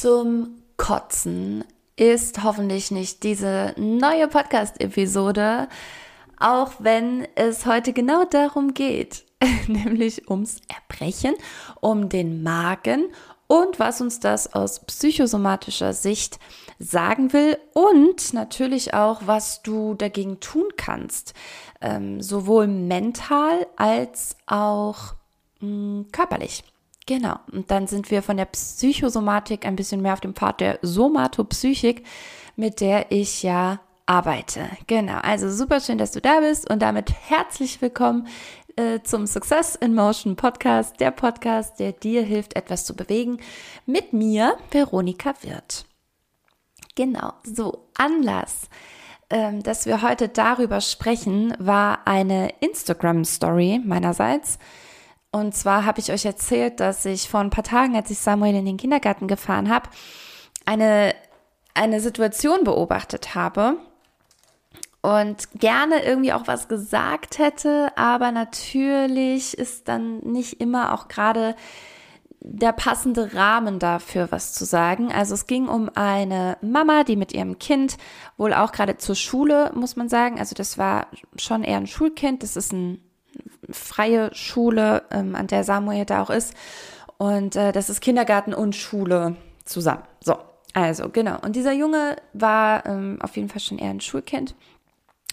zum Kotzen ist hoffentlich nicht diese neue Podcast-Episode, auch wenn es heute genau darum geht, nämlich ums Erbrechen, um den Magen und was uns das aus psychosomatischer Sicht sagen will und natürlich auch, was du dagegen tun kannst, ähm, sowohl mental als auch mh, hm, körperlich. Genau. Und dann sind wir von der Psychosomatik ein bisschen mehr auf dem Pfad der Somatopsychik, mit der ich ja arbeite. Genau. Also super schön, dass du da bist und damit herzlich willkommen äh, zum Success in Motion Podcast, der Podcast, der dir hilft, etwas zu bewegen. Mit mir, Veronika Wirth. Genau. So, Anlass ähm, dass wir heute darüber sprechen, war eine Instagram-Story meinerseits. Und zwar habe ich euch erzählt, dass ich vor ein paar Tagen, als ich Samuel in den Kindergarten gefahren habe, eine, eine Situation beobachtet habe und gerne irgendwie auch was gesagt hätte, aber natürlich ist dann nicht immer auch gerade der passende Rahmen dafür, was zu sagen. Also es ging um eine Mama, die mit ihrem Kind wohl auch gerade zur Schule, muss man sagen. Also das war schon eher ein Schulkind. Das ist ein freie Schule, ähm, an der Samuel da auch ist. Und äh, das ist Kindergarten und Schule zusammen. So, also genau. Und dieser Junge war ähm, auf jeden Fall schon eher ein Schulkind.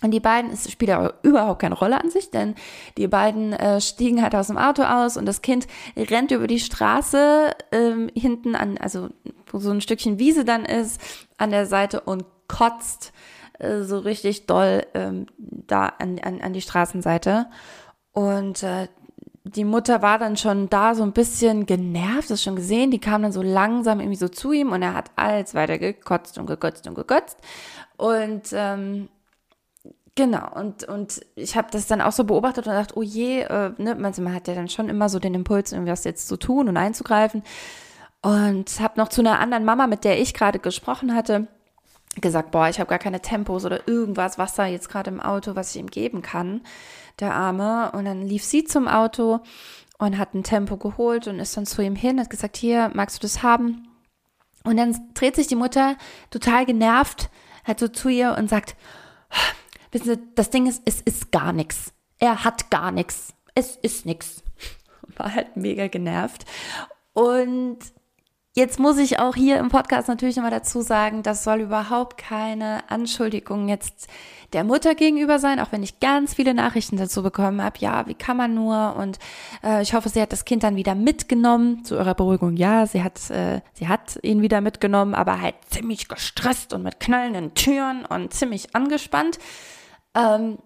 Und die beiden, es spielt aber überhaupt keine Rolle an sich, denn die beiden äh, stiegen halt aus dem Auto aus und das Kind rennt über die Straße ähm, hinten an, also wo so ein Stückchen Wiese dann ist, an der Seite und kotzt äh, so richtig doll ähm, da an, an, an die Straßenseite. Und äh, die Mutter war dann schon da so ein bisschen genervt, das schon gesehen. Die kam dann so langsam irgendwie so zu ihm und er hat alles weiter gekotzt und gekotzt und gekotzt. Und ähm, genau, und, und ich habe das dann auch so beobachtet und gedacht, oh je, äh, ne, man, hat ja dann schon immer so den Impuls, irgendwas jetzt zu tun und einzugreifen. Und habe noch zu einer anderen Mama, mit der ich gerade gesprochen hatte, gesagt, boah, ich habe gar keine Tempos oder irgendwas, Wasser jetzt gerade im Auto, was ich ihm geben kann der Arme. Und dann lief sie zum Auto und hat ein Tempo geholt und ist dann zu ihm hin, hat gesagt, hier, magst du das haben? Und dann dreht sich die Mutter total genervt, halt so zu ihr und sagt, wissen Sie, das Ding ist, es ist gar nichts. Er hat gar nichts. Es ist nichts. War halt mega genervt. Und Jetzt muss ich auch hier im Podcast natürlich nochmal dazu sagen, das soll überhaupt keine Anschuldigung jetzt der Mutter gegenüber sein, auch wenn ich ganz viele Nachrichten dazu bekommen habe. Ja, wie kann man nur? Und äh, ich hoffe, sie hat das Kind dann wieder mitgenommen. Zu ihrer Beruhigung, ja, sie hat, äh, sie hat ihn wieder mitgenommen, aber halt ziemlich gestresst und mit knallenden Türen und ziemlich angespannt. Ähm,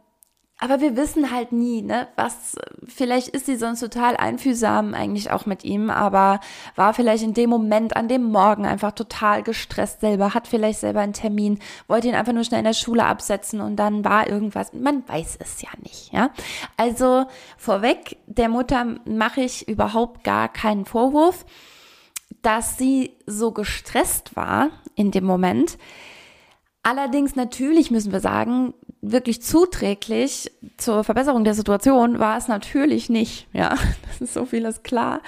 aber wir wissen halt nie, ne, was, vielleicht ist sie sonst total einfühlsam eigentlich auch mit ihm, aber war vielleicht in dem Moment, an dem Morgen einfach total gestresst selber, hat vielleicht selber einen Termin, wollte ihn einfach nur schnell in der Schule absetzen und dann war irgendwas, man weiß es ja nicht, ja. Also vorweg, der Mutter mache ich überhaupt gar keinen Vorwurf, dass sie so gestresst war in dem Moment. Allerdings natürlich müssen wir sagen, wirklich zuträglich zur Verbesserung der Situation war es natürlich nicht. Ja, das ist so vieles klar.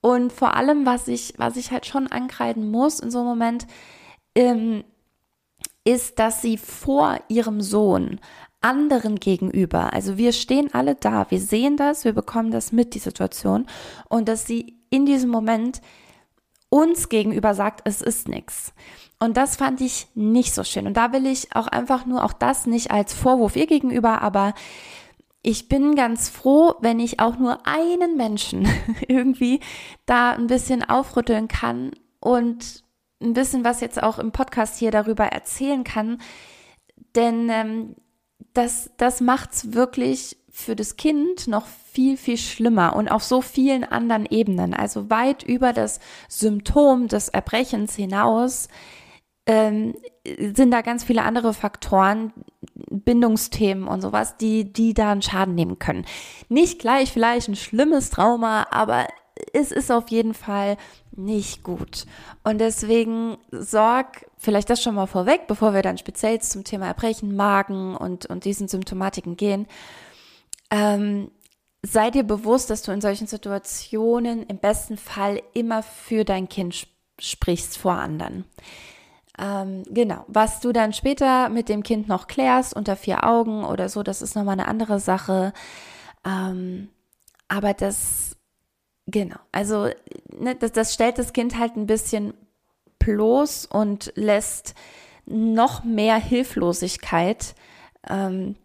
Und vor allem, was ich, was ich halt schon ankreiden muss in so einem Moment, ähm, ist, dass sie vor ihrem Sohn anderen gegenüber, also wir stehen alle da, wir sehen das, wir bekommen das mit, die Situation, und dass sie in diesem Moment uns gegenüber sagt, es ist nichts. Und das fand ich nicht so schön. Und da will ich auch einfach nur auch das nicht als Vorwurf ihr gegenüber, aber ich bin ganz froh, wenn ich auch nur einen Menschen irgendwie da ein bisschen aufrütteln kann und ein bisschen was jetzt auch im Podcast hier darüber erzählen kann. Denn ähm, das, das macht's wirklich für das Kind noch viel, viel schlimmer und auf so vielen anderen Ebenen. Also weit über das Symptom des Erbrechens hinaus ähm, sind da ganz viele andere Faktoren, Bindungsthemen und sowas, die, die da einen Schaden nehmen können. Nicht gleich vielleicht ein schlimmes Trauma, aber es ist auf jeden Fall nicht gut. Und deswegen sorg vielleicht das schon mal vorweg, bevor wir dann speziell zum Thema Erbrechen, Magen und, und diesen Symptomatiken gehen. Ähm, sei dir bewusst, dass du in solchen Situationen im besten Fall immer für dein Kind sprichst vor anderen. Ähm, genau, was du dann später mit dem Kind noch klärst unter vier Augen oder so, das ist nochmal eine andere Sache. Ähm, aber das, genau, also ne, das, das stellt das Kind halt ein bisschen bloß und lässt noch mehr Hilflosigkeit ähm,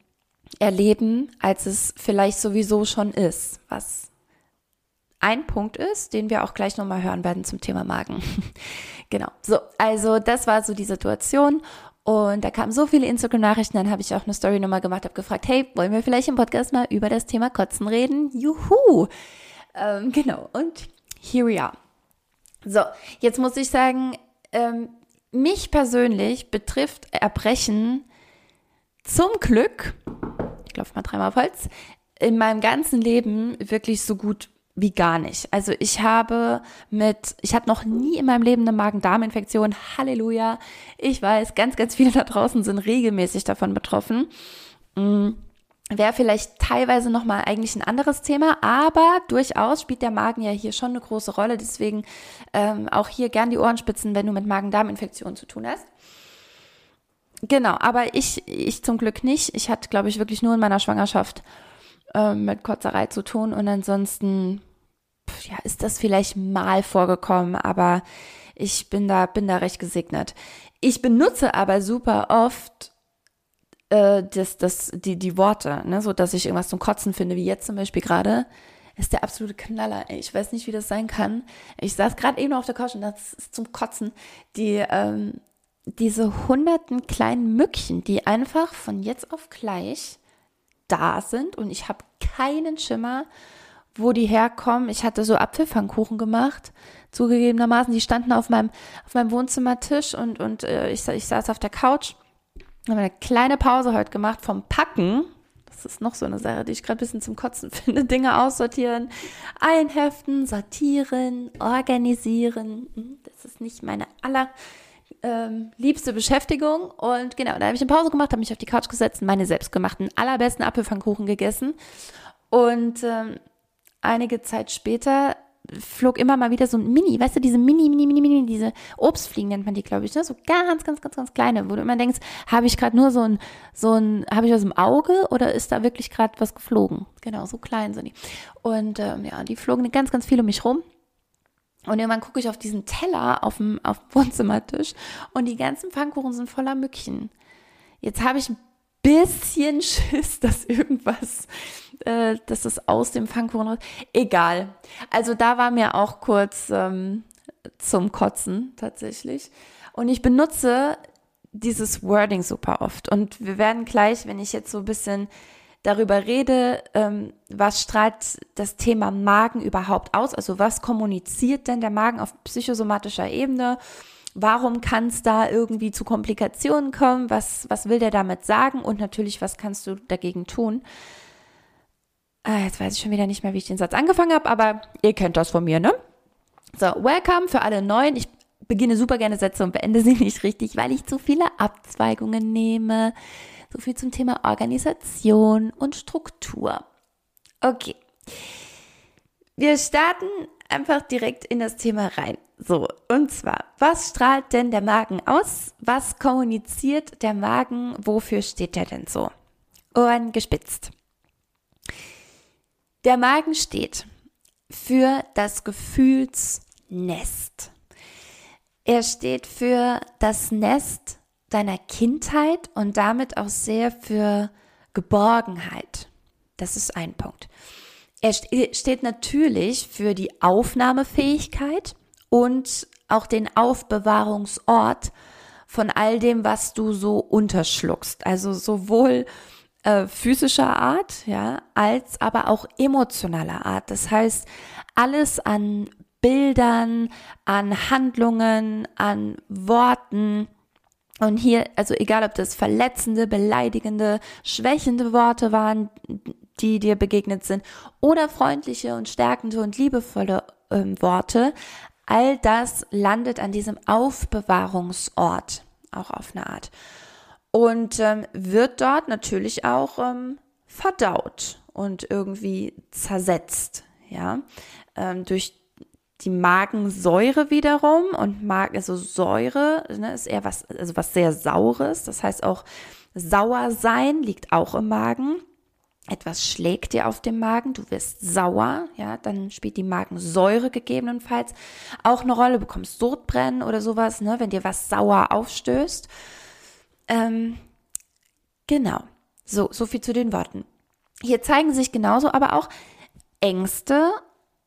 erleben, als es vielleicht sowieso schon ist, was ein Punkt ist, den wir auch gleich nochmal hören werden zum Thema Magen. genau. So, also das war so die Situation. Und da kamen so viele Instagram-Nachrichten, dann habe ich auch eine Story nochmal gemacht, habe gefragt, hey, wollen wir vielleicht im Podcast mal über das Thema Kotzen reden? Juhu! Ähm, genau, und here we are. So, jetzt muss ich sagen, ähm, mich persönlich betrifft Erbrechen zum Glück, ich klopfe mal dreimal auf Holz, in meinem ganzen Leben wirklich so gut wie gar nicht. Also ich habe mit, ich hatte noch nie in meinem Leben eine Magen-Darm-Infektion. Halleluja. Ich weiß, ganz, ganz viele da draußen sind regelmäßig davon betroffen. Mhm. Wäre vielleicht teilweise nochmal eigentlich ein anderes Thema, aber durchaus spielt der Magen ja hier schon eine große Rolle. Deswegen ähm, auch hier gern die Ohrenspitzen, wenn du mit Magen-Darm-Infektionen zu tun hast. Genau, aber ich, ich zum Glück nicht. Ich hatte, glaube ich, wirklich nur in meiner Schwangerschaft ähm, mit Kotzerei zu tun und ansonsten ja, ist das vielleicht mal vorgekommen, aber ich bin da, bin da recht gesegnet. Ich benutze aber super oft äh, das, das, die, die Worte, ne, so dass ich irgendwas zum Kotzen finde, wie jetzt zum Beispiel gerade, ist der absolute Knaller. Ich weiß nicht, wie das sein kann. Ich saß gerade eben auf der Couch und das ist zum Kotzen. Die, ähm, diese hunderten kleinen Mückchen, die einfach von jetzt auf gleich da sind und ich habe keinen Schimmer, wo die herkommen. Ich hatte so Apfelpfannkuchen gemacht, zugegebenermaßen. Die standen auf meinem, auf meinem Wohnzimmertisch und, und äh, ich, ich saß auf der Couch. Habe eine kleine Pause heute gemacht vom Packen. Das ist noch so eine Sache, die ich gerade ein bisschen zum Kotzen finde. Dinge aussortieren, einheften, sortieren, organisieren. Hm, das ist nicht meine aller ähm, liebste Beschäftigung. Und genau, da habe ich eine Pause gemacht, habe mich auf die Couch gesetzt und meine selbstgemachten, allerbesten Apfelpfannkuchen gegessen. Und ähm, einige Zeit später flog immer mal wieder so ein Mini, weißt du, diese Mini, Mini, Mini, Mini, diese Obstfliegen nennt man die, glaube ich, ne? so ganz, ganz, ganz, ganz kleine, wo du immer denkst, habe ich gerade nur so ein, so ein, habe ich was im Auge oder ist da wirklich gerade was geflogen? Genau, so klein sind die. Und ähm, ja, die flogen ganz, ganz viel um mich rum. Und irgendwann gucke ich auf diesen Teller auf dem, auf dem Wohnzimmertisch und die ganzen Pfannkuchen sind voller Mückchen. Jetzt habe ich ein bisschen Schiss, dass irgendwas, äh, dass es aus dem Pfannkuchen raus. Egal. Also da war mir auch kurz ähm, zum Kotzen tatsächlich. Und ich benutze dieses Wording super oft. Und wir werden gleich, wenn ich jetzt so ein bisschen darüber rede, ähm, was strahlt das Thema Magen überhaupt aus? Also was kommuniziert denn der Magen auf psychosomatischer Ebene? Warum kann es da irgendwie zu Komplikationen kommen? Was, was will der damit sagen? Und natürlich, was kannst du dagegen tun? Ah, jetzt weiß ich schon wieder nicht mehr, wie ich den Satz angefangen habe, aber ihr kennt das von mir, ne? So, welcome für alle Neuen. Ich beginne super gerne Sätze und beende sie nicht richtig, weil ich zu viele Abzweigungen nehme. So viel zum Thema Organisation und Struktur. Okay. Wir starten einfach direkt in das Thema rein. So, und zwar, was strahlt denn der Magen aus? Was kommuniziert der Magen? Wofür steht er denn so? Ohren gespitzt. Der Magen steht für das Gefühlsnest. Er steht für das Nest deiner Kindheit und damit auch sehr für Geborgenheit. Das ist ein Punkt. Er steht natürlich für die Aufnahmefähigkeit und auch den Aufbewahrungsort von all dem, was du so unterschluckst. Also sowohl äh, physischer Art, ja, als aber auch emotionaler Art. Das heißt, alles an Bildern, an Handlungen, an Worten, und hier, also egal ob das verletzende, beleidigende, schwächende Worte waren, die dir begegnet sind, oder freundliche und stärkende und liebevolle ähm, Worte, all das landet an diesem Aufbewahrungsort, auch auf eine Art. Und ähm, wird dort natürlich auch ähm, verdaut und irgendwie zersetzt, ja, ähm, durch die Magensäure wiederum und Magen, also Säure ne, ist eher was, also was sehr Saures. Das heißt auch sauer sein liegt auch im Magen. Etwas schlägt dir auf dem Magen, du wirst sauer, ja, dann spielt die Magensäure gegebenenfalls auch eine Rolle, du bekommst Sodbrennen oder sowas, ne, wenn dir was sauer aufstößt. Ähm, genau. So, so viel zu den Worten. Hier zeigen sich genauso aber auch Ängste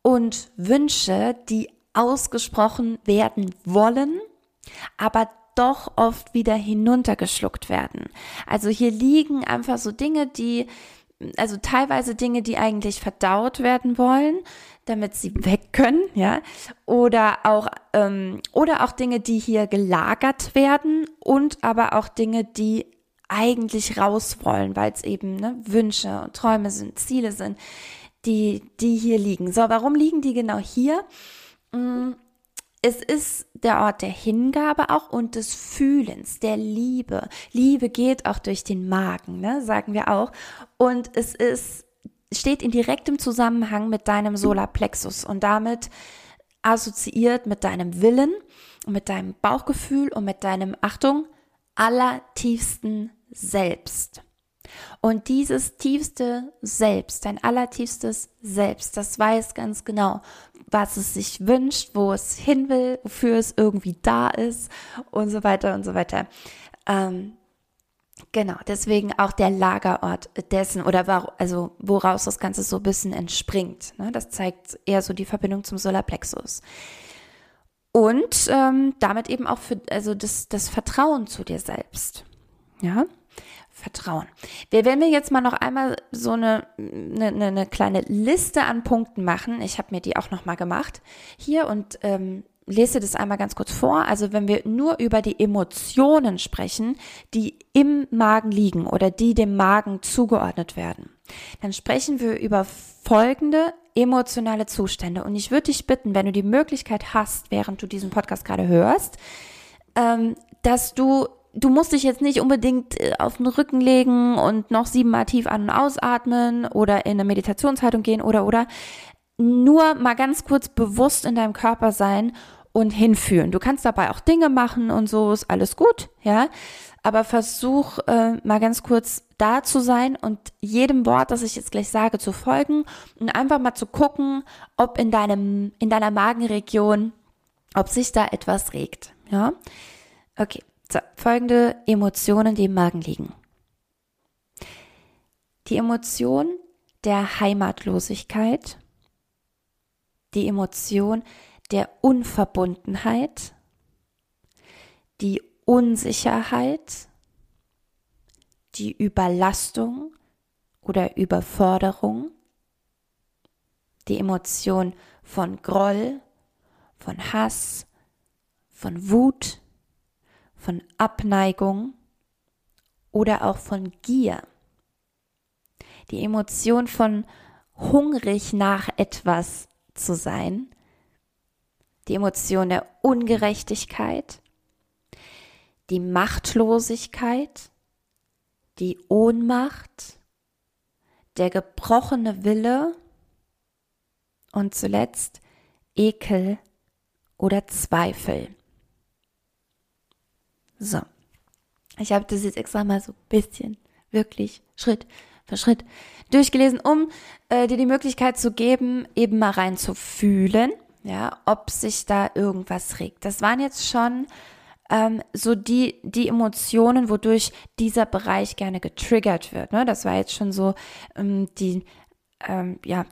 und Wünsche, die ausgesprochen werden wollen, aber doch oft wieder hinuntergeschluckt werden. Also hier liegen einfach so Dinge, die, also teilweise Dinge, die eigentlich verdaut werden wollen, damit sie weg können, ja, oder auch ähm, oder auch Dinge, die hier gelagert werden und aber auch Dinge, die eigentlich raus wollen, weil es eben ne, Wünsche und Träume sind, Ziele sind, die, die hier liegen. So, warum liegen die genau hier? Mm, es ist der Ort der Hingabe auch und des Fühlens, der Liebe. Liebe geht auch durch den Magen, ne, sagen wir auch. Und es ist, steht in direktem Zusammenhang mit deinem Solarplexus und damit assoziiert mit deinem Willen und mit deinem Bauchgefühl und mit deinem, Achtung, allertiefsten Selbst. Und dieses tiefste Selbst, dein allertiefstes Selbst, das weiß ganz genau, was es sich wünscht, wo es hin will, wofür es irgendwie da ist und so weiter und so weiter. Ähm, genau, deswegen auch der Lagerort dessen oder also woraus das Ganze so ein bisschen entspringt. Ne? Das zeigt eher so die Verbindung zum Solarplexus. Und ähm, damit eben auch für also das, das Vertrauen zu dir selbst. Ja. Vertrauen. Wir werden mir jetzt mal noch einmal so eine, eine, eine kleine Liste an Punkten machen. Ich habe mir die auch noch mal gemacht hier und ähm, lese das einmal ganz kurz vor. Also wenn wir nur über die Emotionen sprechen, die im Magen liegen oder die dem Magen zugeordnet werden, dann sprechen wir über folgende emotionale Zustände. Und ich würde dich bitten, wenn du die Möglichkeit hast, während du diesen Podcast gerade hörst, ähm, dass du du musst dich jetzt nicht unbedingt äh, auf den Rücken legen und noch siebenmal tief an- und ausatmen oder in eine Meditationshaltung gehen oder oder nur mal ganz kurz bewusst in deinem Körper sein und hinfühlen. Du kannst dabei auch Dinge machen und so ist alles gut, ja. Aber versuch äh, mal ganz kurz da zu sein und jedem Wort, das ich jetzt gleich sage, zu folgen und einfach mal zu gucken, ob in deinem in deiner Magenregion, ob sich da etwas regt, ja. Okay. So, folgende Emotionen, die im Magen liegen. Die Emotion der Heimatlosigkeit, die Emotion der Unverbundenheit, die Unsicherheit, die Überlastung oder Überforderung, die Emotion von Groll, von Hass, von Wut, von Abneigung oder auch von Gier. Die Emotion von hungrig nach etwas zu sein. Die Emotion der Ungerechtigkeit. Die Machtlosigkeit. Die Ohnmacht. Der gebrochene Wille. Und zuletzt Ekel oder Zweifel. So. Ich habe das jetzt extra mal so bisschen, wirklich Schritt für Schritt durchgelesen, um äh, dir die Möglichkeit zu geben, eben mal rein zu fühlen, ja, ob sich da irgendwas regt. Das waren jetzt schon ähm, so die, die Emotionen, wodurch dieser Bereich gerne getriggert wird. Ne? Das war jetzt schon so ähm, die ähm, ja,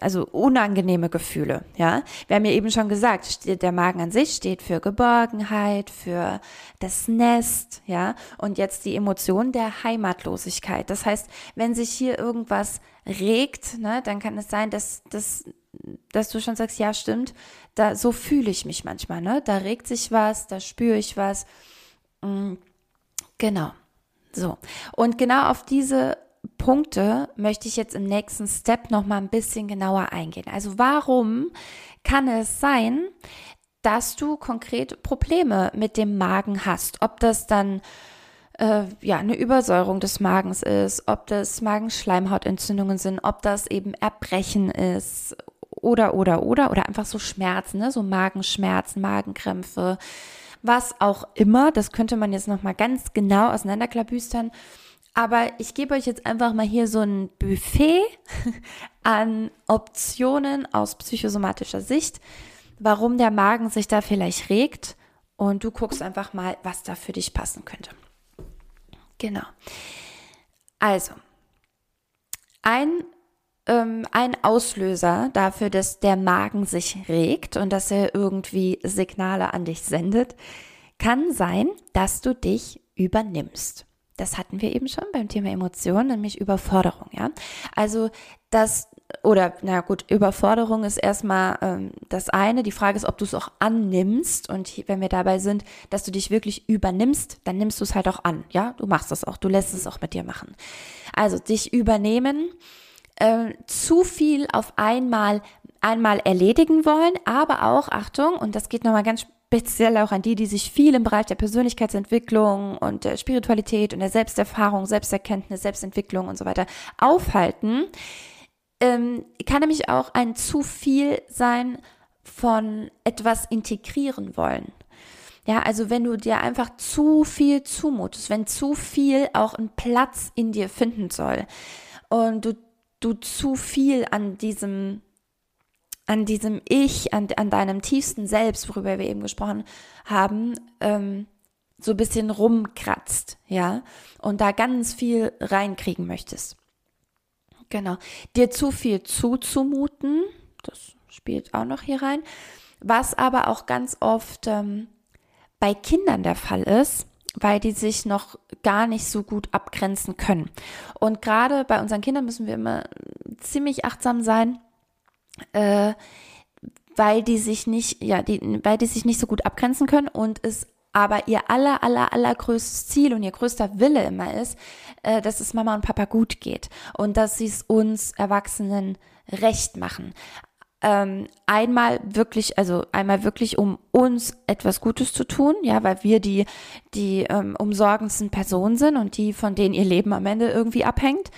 also unangenehme Gefühle, ja. Wir haben ja eben schon gesagt, der Magen an sich steht für Geborgenheit, für das Nest, ja. Und jetzt die Emotion der Heimatlosigkeit. Das heißt, wenn sich hier irgendwas regt, ne, dann kann es sein, dass, dass, dass du schon sagst, ja, stimmt, da, so fühle ich mich manchmal, ne. Da regt sich was, da spüre ich was. Mhm. Genau. So. Und genau auf diese Punkte möchte ich jetzt im nächsten Step noch mal ein bisschen genauer eingehen. Also warum kann es sein, dass du konkret Probleme mit dem Magen hast? Ob das dann äh, ja eine Übersäuerung des Magens ist, ob das Magenschleimhautentzündungen sind, ob das eben Erbrechen ist oder, oder, oder, oder einfach so Schmerzen, ne? so Magenschmerzen, Magenkrämpfe, was auch immer. Das könnte man jetzt nochmal ganz genau auseinanderklabüstern. Aber ich gebe euch jetzt einfach mal hier so ein Buffet an Optionen aus psychosomatischer Sicht, warum der Magen sich da vielleicht regt. Und du guckst einfach mal, was da für dich passen könnte. Genau. Also, ein, ähm, ein Auslöser dafür, dass der Magen sich regt und dass er irgendwie Signale an dich sendet, kann sein, dass du dich übernimmst. Das hatten wir eben schon beim Thema Emotionen, nämlich Überforderung, ja. Also das oder na gut, Überforderung ist erstmal ähm, das eine. Die Frage ist, ob du es auch annimmst. Und wenn wir dabei sind, dass du dich wirklich übernimmst, dann nimmst du es halt auch an. Ja, du machst es auch, du lässt es auch mit dir machen. Also dich übernehmen, äh, zu viel auf einmal einmal erledigen wollen, aber auch Achtung und das geht nochmal ganz speziell auch an die, die sich viel im Bereich der Persönlichkeitsentwicklung und der Spiritualität und der Selbsterfahrung, Selbsterkenntnis, Selbstentwicklung und so weiter aufhalten ähm, kann nämlich auch ein zu viel sein von etwas integrieren wollen. Ja, also wenn du dir einfach zu viel zumutest, wenn zu viel auch einen Platz in dir finden soll und du, du zu viel an diesem, an diesem Ich, an, an deinem tiefsten Selbst, worüber wir eben gesprochen haben, ähm, so ein bisschen rumkratzt, ja, und da ganz viel reinkriegen möchtest. Genau. Dir zu viel zuzumuten, das spielt auch noch hier rein. Was aber auch ganz oft ähm, bei Kindern der Fall ist, weil die sich noch gar nicht so gut abgrenzen können. Und gerade bei unseren Kindern müssen wir immer ziemlich achtsam sein, äh, weil die sich nicht, ja, die, weil die sich nicht so gut abgrenzen können und es aber ihr aller, aller, allergrößtes Ziel und ihr größter Wille immer ist, äh, dass es Mama und Papa gut geht und dass sie es uns Erwachsenen recht machen. Ähm, einmal wirklich, also einmal wirklich, um uns etwas Gutes zu tun, ja, weil wir die, die ähm, umsorgendsten Personen sind und die, von denen ihr Leben am Ende irgendwie abhängt,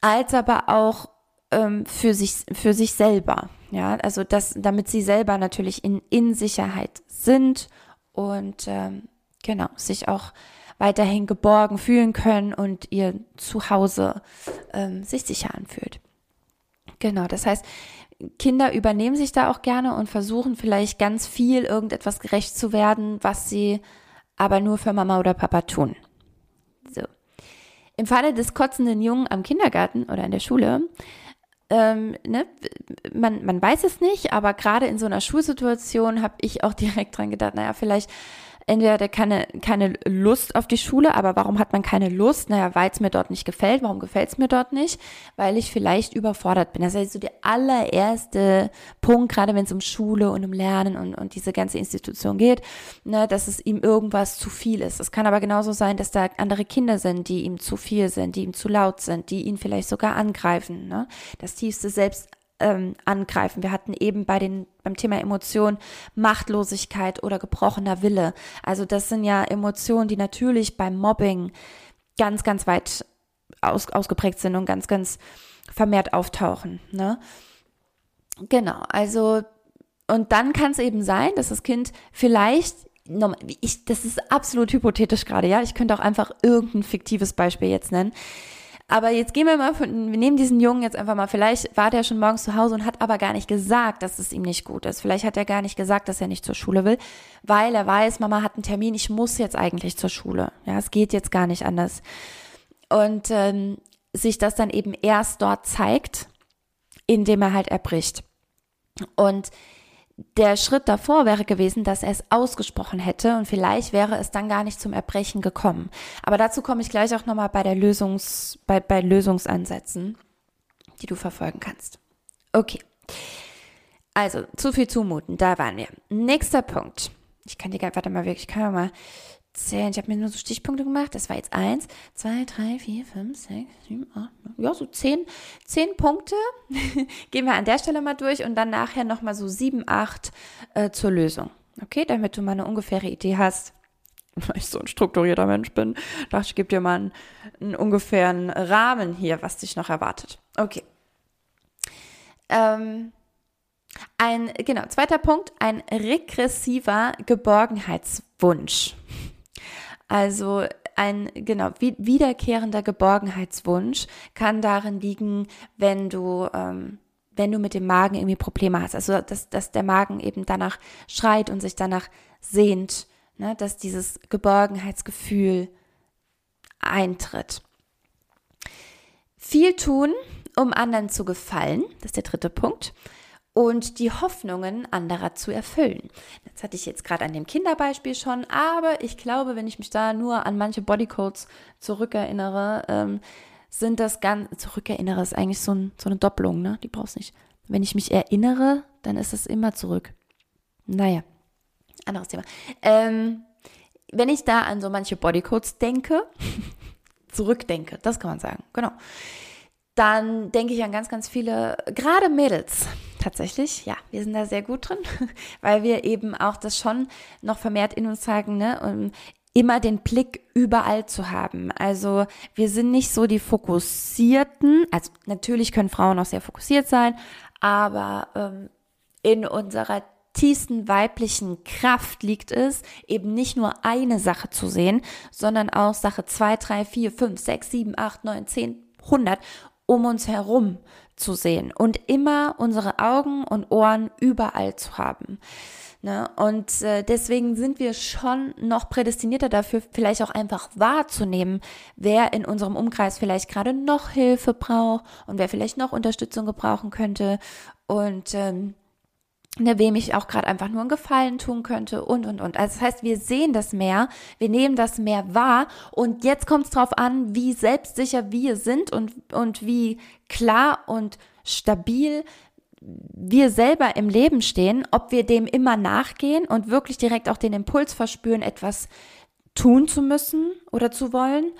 als aber auch ähm, für sich, für sich selber, ja, also das, damit sie selber natürlich in, in Sicherheit sind und ähm, genau, sich auch weiterhin geborgen fühlen können und ihr Zuhause ähm, sich sicher anfühlt. Genau, das heißt, Kinder übernehmen sich da auch gerne und versuchen vielleicht ganz viel irgendetwas gerecht zu werden, was sie aber nur für Mama oder Papa tun. So. Im Falle des kotzenden Jungen am Kindergarten oder in der Schule ähm, ne, man, man weiß es nicht, aber gerade in so einer Schulsituation habe ich auch direkt dran gedacht, naja, vielleicht entweder der keine, keine Lust auf die Schule, aber warum hat man keine Lust? Naja, weil es mir dort nicht gefällt. Warum gefällt es mir dort nicht? Weil ich vielleicht überfordert bin. Das ist so der allererste Punkt, gerade wenn es um Schule und um Lernen und, und diese ganze Institution geht, ne, dass es ihm irgendwas zu viel ist. Es kann aber genauso sein, dass da andere Kinder sind, die ihm zu viel sind, die ihm zu laut sind, die ihn vielleicht sogar angreifen. Ne? Das tiefste Selbst ähm, angreifen. Wir hatten eben bei den, beim Thema Emotion Machtlosigkeit oder gebrochener Wille. Also das sind ja Emotionen, die natürlich beim Mobbing ganz, ganz weit aus, ausgeprägt sind und ganz, ganz vermehrt auftauchen. Ne? Genau, also und dann kann es eben sein, dass das Kind vielleicht ich, das ist absolut hypothetisch gerade, ja. Ich könnte auch einfach irgendein fiktives Beispiel jetzt nennen. Aber jetzt gehen wir mal von, wir nehmen diesen Jungen jetzt einfach mal, vielleicht war der schon morgens zu Hause und hat aber gar nicht gesagt, dass es ihm nicht gut ist. Vielleicht hat er gar nicht gesagt, dass er nicht zur Schule will, weil er weiß, Mama hat einen Termin, ich muss jetzt eigentlich zur Schule. Ja, es geht jetzt gar nicht anders. Und ähm, sich das dann eben erst dort zeigt, indem er halt erbricht. Und der Schritt davor wäre gewesen, dass er es ausgesprochen hätte und vielleicht wäre es dann gar nicht zum Erbrechen gekommen. Aber dazu komme ich gleich auch nochmal bei der Lösungs, bei, bei Lösungsansätzen, die du verfolgen kannst. Okay. Also, zu viel zumuten, da waren wir. Nächster Punkt. Ich kann dir, warte mal wirklich, ich kann mal zählen. Ich habe mir nur so Stichpunkte gemacht. Das war jetzt eins, zwei, drei, vier, fünf, sechs, sieben, acht, ja, so zehn, zehn Punkte. Gehen wir an der Stelle mal durch und dann nachher nochmal so sieben, acht äh, zur Lösung. Okay, damit du mal eine ungefähre Idee hast. Weil ich so ein strukturierter Mensch bin, dachte ich, gebe dir mal einen, einen ungefähren Rahmen hier, was dich noch erwartet. Okay. Ähm, Ein, genau, zweiter Punkt, ein regressiver Geborgenheitswunsch. Also ein genau wiederkehrender Geborgenheitswunsch kann darin liegen, wenn du ähm, wenn du mit dem Magen irgendwie Probleme hast. Also dass, dass der Magen eben danach schreit und sich danach sehnt, ne, dass dieses Geborgenheitsgefühl eintritt. Viel tun, um anderen zu gefallen, das ist der dritte Punkt und die Hoffnungen anderer zu erfüllen. Das hatte ich jetzt gerade an dem Kinderbeispiel schon, aber ich glaube, wenn ich mich da nur an manche Bodycodes zurückerinnere, ähm, sind das ganz, zurückerinnere ist eigentlich so, ein, so eine Doppelung, ne? Die brauchst nicht. Wenn ich mich erinnere, dann ist es immer zurück. Naja, anderes Thema. Ähm, wenn ich da an so manche Bodycodes denke, zurückdenke, das kann man sagen, genau dann denke ich an ganz, ganz viele, gerade Mädels. Tatsächlich, ja, wir sind da sehr gut drin, weil wir eben auch das schon noch vermehrt in uns zeigen, ne, um immer den Blick überall zu haben. Also wir sind nicht so die Fokussierten, also natürlich können Frauen auch sehr fokussiert sein, aber ähm, in unserer tiefsten weiblichen Kraft liegt es, eben nicht nur eine Sache zu sehen, sondern auch Sache 2, 3, 4, 5, 6, 7, 8, 9, 10, 100 um uns herum zu sehen und immer unsere Augen und Ohren überall zu haben. Ne? Und äh, deswegen sind wir schon noch prädestinierter dafür, vielleicht auch einfach wahrzunehmen, wer in unserem Umkreis vielleicht gerade noch Hilfe braucht und wer vielleicht noch Unterstützung gebrauchen könnte. Und ähm, ne, wem ich auch gerade einfach nur einen Gefallen tun könnte und, und, und. Also das heißt, wir sehen das mehr, wir nehmen das mehr wahr und jetzt kommt es darauf an, wie selbstsicher wir sind und, und wie klar und stabil wir selber im Leben stehen, ob wir dem immer nachgehen und wirklich direkt auch den Impuls verspüren, etwas tun zu müssen oder zu wollen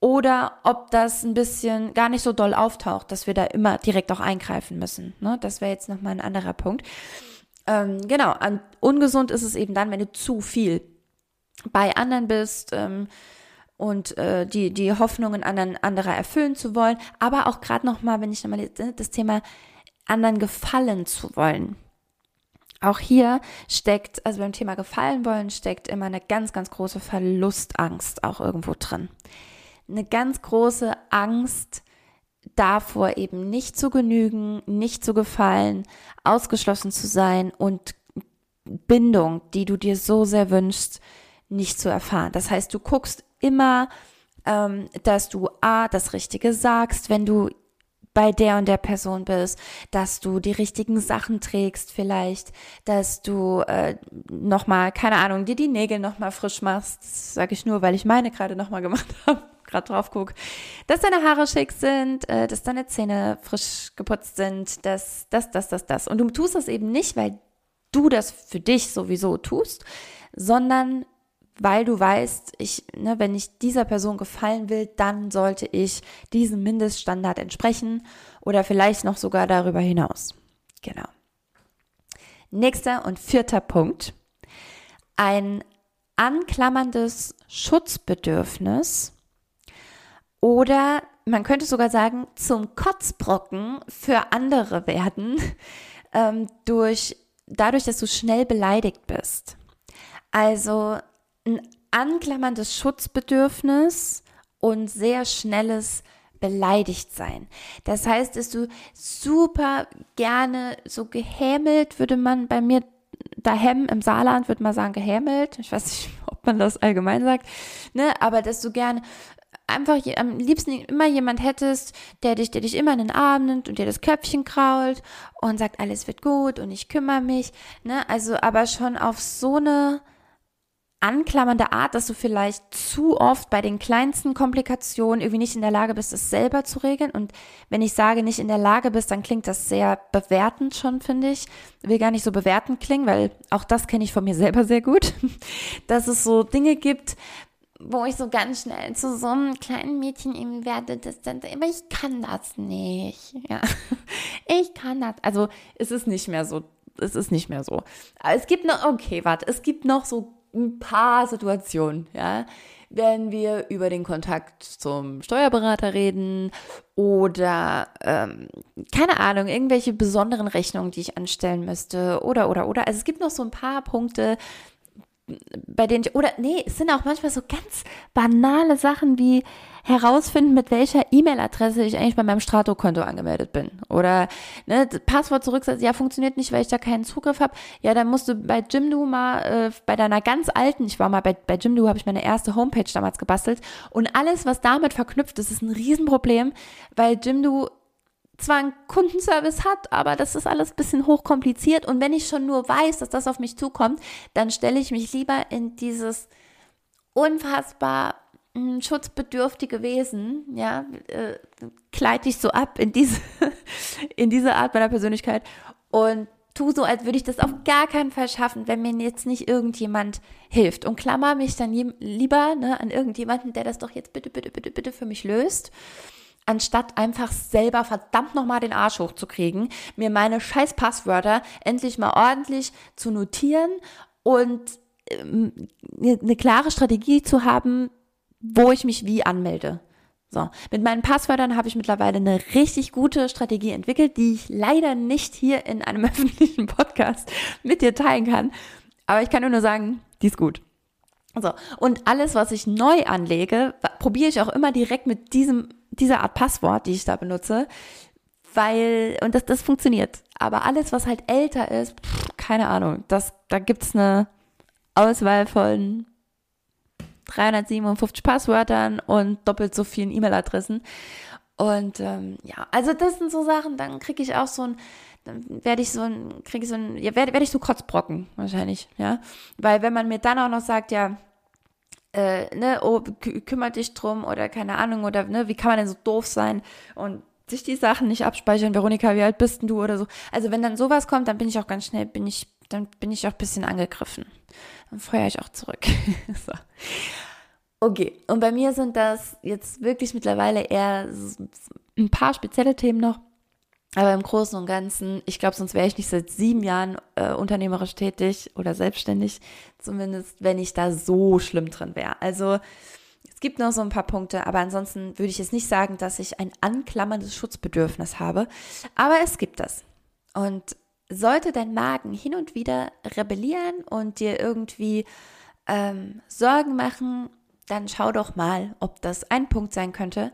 oder ob das ein bisschen gar nicht so doll auftaucht, dass wir da immer direkt auch eingreifen müssen. Ne? Das wäre jetzt nochmal ein anderer Punkt. Ähm, genau, an, ungesund ist es eben dann, wenn du zu viel bei anderen bist ähm, und äh, die, die Hoffnungen anderen, anderer erfüllen zu wollen, aber auch gerade nochmal, wenn ich nochmal das Thema anderen gefallen zu wollen. Auch hier steckt, also beim Thema gefallen wollen, steckt immer eine ganz, ganz große Verlustangst auch irgendwo drin eine ganz große Angst davor, eben nicht zu genügen, nicht zu gefallen, ausgeschlossen zu sein und Bindung, die du dir so sehr wünschst, nicht zu erfahren. Das heißt, du guckst immer, ähm, dass du A, das Richtige sagst, wenn du bei der und der Person bist, dass du die richtigen Sachen trägst vielleicht, dass du äh, nochmal, keine Ahnung, dir die Nägel nochmal frisch machst. Sage ich nur, weil ich meine gerade nochmal gemacht habe gerade drauf gucke, dass deine Haare schick sind, äh, dass deine Zähne frisch geputzt sind, dass das, das, das, das. Und du tust das eben nicht, weil du das für dich sowieso tust, sondern weil du weißt, ich, ne, wenn ich dieser Person gefallen will, dann sollte ich diesem Mindeststandard entsprechen oder vielleicht noch sogar darüber hinaus. Genau. Nächster und vierter Punkt. Ein anklammerndes Schutzbedürfnis oder man könnte sogar sagen, zum Kotzbrocken für andere werden, ähm, durch, dadurch, dass du schnell beleidigt bist. Also ein anklammerndes Schutzbedürfnis und sehr schnelles beleidigt sein. Das heißt, dass du super gerne so gehämelt, würde man bei mir daheim im Saarland, würde man sagen gehämelt. Ich weiß nicht, ob man das allgemein sagt, ne, aber dass du gerne einfach am liebsten immer jemand hättest, der dich, der dich immer in den Arm nimmt und dir das Köpfchen krault und sagt, alles wird gut und ich kümmere mich, ne? Also, aber schon auf so eine anklammernde Art, dass du vielleicht zu oft bei den kleinsten Komplikationen irgendwie nicht in der Lage bist, es selber zu regeln. Und wenn ich sage, nicht in der Lage bist, dann klingt das sehr bewertend schon, finde ich. Will gar nicht so bewertend klingen, weil auch das kenne ich von mir selber sehr gut. Dass es so Dinge gibt, wo ich so ganz schnell zu so einem kleinen Mädchen irgendwie werde, das dann, aber ich kann das nicht. Ja, ich kann das. Also es ist nicht mehr so. Es ist nicht mehr so. Aber es gibt noch, okay, warte, es gibt noch so ein paar Situationen, ja, wenn wir über den Kontakt zum Steuerberater reden oder ähm, keine Ahnung, irgendwelche besonderen Rechnungen, die ich anstellen müsste oder oder oder. Also es gibt noch so ein paar Punkte, bei denen ich, oder nee, es sind auch manchmal so ganz banale Sachen wie herausfinden, mit welcher E-Mail-Adresse ich eigentlich bei meinem Strato-Konto angemeldet bin. Oder ne, Passwort zurücksetzen, ja, funktioniert nicht, weil ich da keinen Zugriff habe. Ja, dann musst du bei Jimdo mal, äh, bei deiner ganz alten, ich war mal bei, bei Jimdo, habe ich meine erste Homepage damals gebastelt. Und alles, was damit verknüpft ist, ist ein Riesenproblem, weil Jimdo zwar einen Kundenservice hat, aber das ist alles ein bisschen hochkompliziert. Und wenn ich schon nur weiß, dass das auf mich zukommt, dann stelle ich mich lieber in dieses unfassbar hm, schutzbedürftige Wesen, ja, äh, kleide ich so ab in diese, in diese Art meiner Persönlichkeit und tu so, als würde ich das auf gar keinen Fall schaffen, wenn mir jetzt nicht irgendjemand hilft und klammer mich dann lieber ne, an irgendjemanden, der das doch jetzt bitte, bitte, bitte, bitte für mich löst anstatt einfach selber verdammt nochmal den Arsch hochzukriegen, mir meine scheiß Passwörter endlich mal ordentlich zu notieren und ähm, eine klare Strategie zu haben, wo ich mich wie anmelde. So, mit meinen Passwörtern habe ich mittlerweile eine richtig gute Strategie entwickelt, die ich leider nicht hier in einem öffentlichen Podcast mit dir teilen kann. Aber ich kann nur sagen, die ist gut. So, und alles, was ich neu anlege, probiere ich auch immer direkt mit diesem diese Art Passwort, die ich da benutze, weil, und das, das funktioniert. Aber alles, was halt älter ist, pff, keine Ahnung, das, da gibt's eine Auswahl von 357 Passwörtern und doppelt so vielen E-Mail-Adressen. Und ähm, ja, also das sind so Sachen, dann kriege ich auch so ein, dann werde ich so ein, kriege ich so ein, ja, werde werd ich so Kotzbrocken wahrscheinlich, ja. Weil wenn man mir dann auch noch sagt, ja, äh, ne, oh, kümmert dich drum oder keine Ahnung oder ne, wie kann man denn so doof sein und sich die Sachen nicht abspeichern, Veronika, wie alt bist denn du oder so. Also wenn dann sowas kommt, dann bin ich auch ganz schnell, bin ich, dann bin ich auch ein bisschen angegriffen. Dann feuere ich auch zurück. so. Okay, und bei mir sind das jetzt wirklich mittlerweile eher ein paar spezielle Themen noch. Aber im Großen und Ganzen, ich glaube, sonst wäre ich nicht seit sieben Jahren äh, unternehmerisch tätig oder selbstständig, zumindest wenn ich da so schlimm drin wäre. Also es gibt noch so ein paar Punkte, aber ansonsten würde ich jetzt nicht sagen, dass ich ein anklammerndes Schutzbedürfnis habe. Aber es gibt das. Und sollte dein Magen hin und wieder rebellieren und dir irgendwie ähm, Sorgen machen, dann schau doch mal, ob das ein Punkt sein könnte,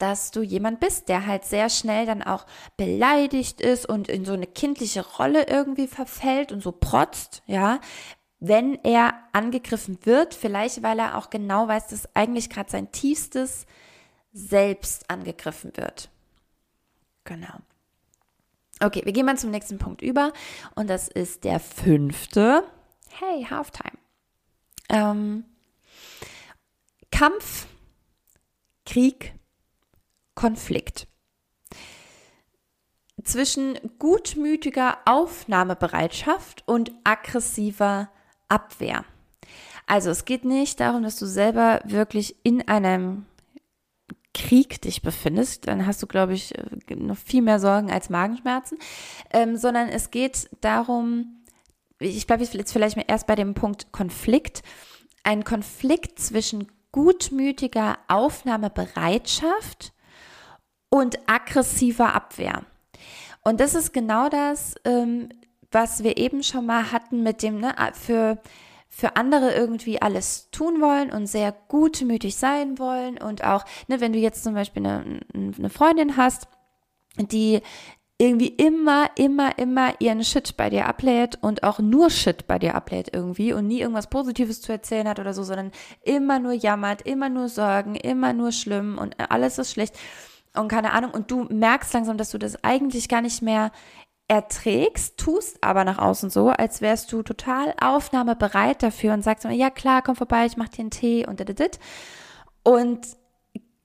dass du jemand bist, der halt sehr schnell dann auch beleidigt ist und in so eine kindliche Rolle irgendwie verfällt und so protzt, ja, wenn er angegriffen wird, vielleicht weil er auch genau weiß, dass eigentlich gerade sein tiefstes Selbst angegriffen wird. Genau. Okay, wir gehen mal zum nächsten Punkt über und das ist der fünfte. Hey, Halftime. Ähm, Kampf, Krieg, Konflikt. Zwischen gutmütiger Aufnahmebereitschaft und aggressiver Abwehr. Also es geht nicht darum, dass du selber wirklich in einem Krieg dich befindest, dann hast du, glaube ich, noch viel mehr Sorgen als Magenschmerzen, ähm, sondern es geht darum, ich bleibe jetzt vielleicht mal erst bei dem Punkt Konflikt, ein Konflikt zwischen gutmütiger Aufnahmebereitschaft und aggressiver Abwehr. Und das ist genau das, ähm, was wir eben schon mal hatten mit dem, ne, für, für andere irgendwie alles tun wollen und sehr gutmütig sein wollen. Und auch, ne, wenn du jetzt zum Beispiel eine, eine Freundin hast, die irgendwie immer, immer, immer ihren Shit bei dir ablädt und auch nur Shit bei dir ablädt irgendwie und nie irgendwas Positives zu erzählen hat oder so, sondern immer nur jammert, immer nur Sorgen, immer nur schlimm und alles ist schlecht und keine Ahnung, und du merkst langsam, dass du das eigentlich gar nicht mehr erträgst, tust aber nach außen so, als wärst du total aufnahmebereit dafür und sagst immer, ja klar, komm vorbei, ich mach dir einen Tee und dit, und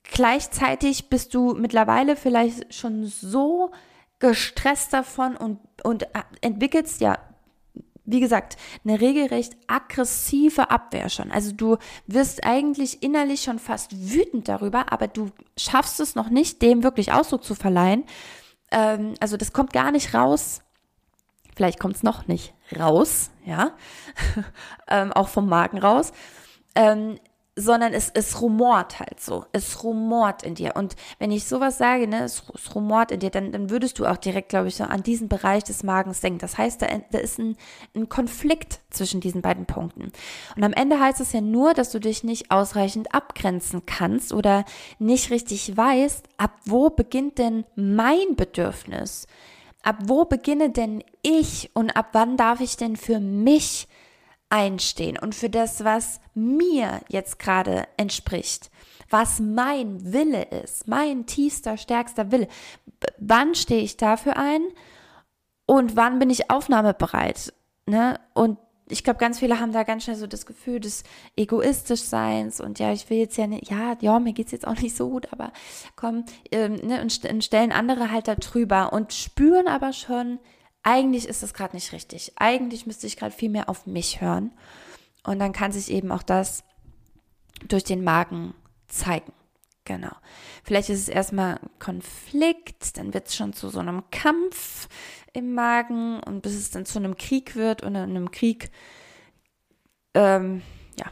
gleichzeitig bist du mittlerweile vielleicht schon so gestresst davon und, und äh, entwickelst ja wie gesagt, eine regelrecht aggressive Abwehr schon. Also du wirst eigentlich innerlich schon fast wütend darüber, aber du schaffst es noch nicht, dem wirklich Ausdruck zu verleihen. Ähm, also das kommt gar nicht raus, Vielleicht kommt es noch nicht raus, ja, ähm, auch vom Magen raus. Ähm, sondern es, es rumort halt so. Es rumort in dir. Und wenn ich sowas sage, ne, es, es rumort in dir, dann, dann würdest du auch direkt, glaube ich, so an diesen Bereich des Magens denken. Das heißt, da, da ist ein, ein Konflikt zwischen diesen beiden Punkten. Und am Ende heißt es ja nur, dass du dich nicht ausreichend abgrenzen kannst oder nicht richtig weißt, ab wo beginnt denn mein Bedürfnis? Ab wo beginne denn ich und ab wann darf ich denn für mich einstehen und für das, was mir jetzt gerade entspricht, was mein Wille ist, mein tiefster, stärkster Wille. wann stehe ich dafür ein und wann bin ich aufnahmebereit? Ne? Und ich glaube, ganz viele haben da ganz schnell so das Gefühl des Egoistischseins und ja, ich will jetzt ja nicht, ja, ja, mir geht's jetzt auch nicht so gut, aber komm, ähm, ne, und, und stellen andere halt da drüber und spüren aber schon, eigentlich ist das gerade nicht richtig. Eigentlich müsste ich gerade viel mehr auf mich hören. Und dann kann sich eben auch das durch den Magen zeigen. Genau. Vielleicht ist es erstmal Konflikt, dann wird es schon zu so einem Kampf im Magen und bis es dann zu einem Krieg wird und in einem Krieg, ähm, ja,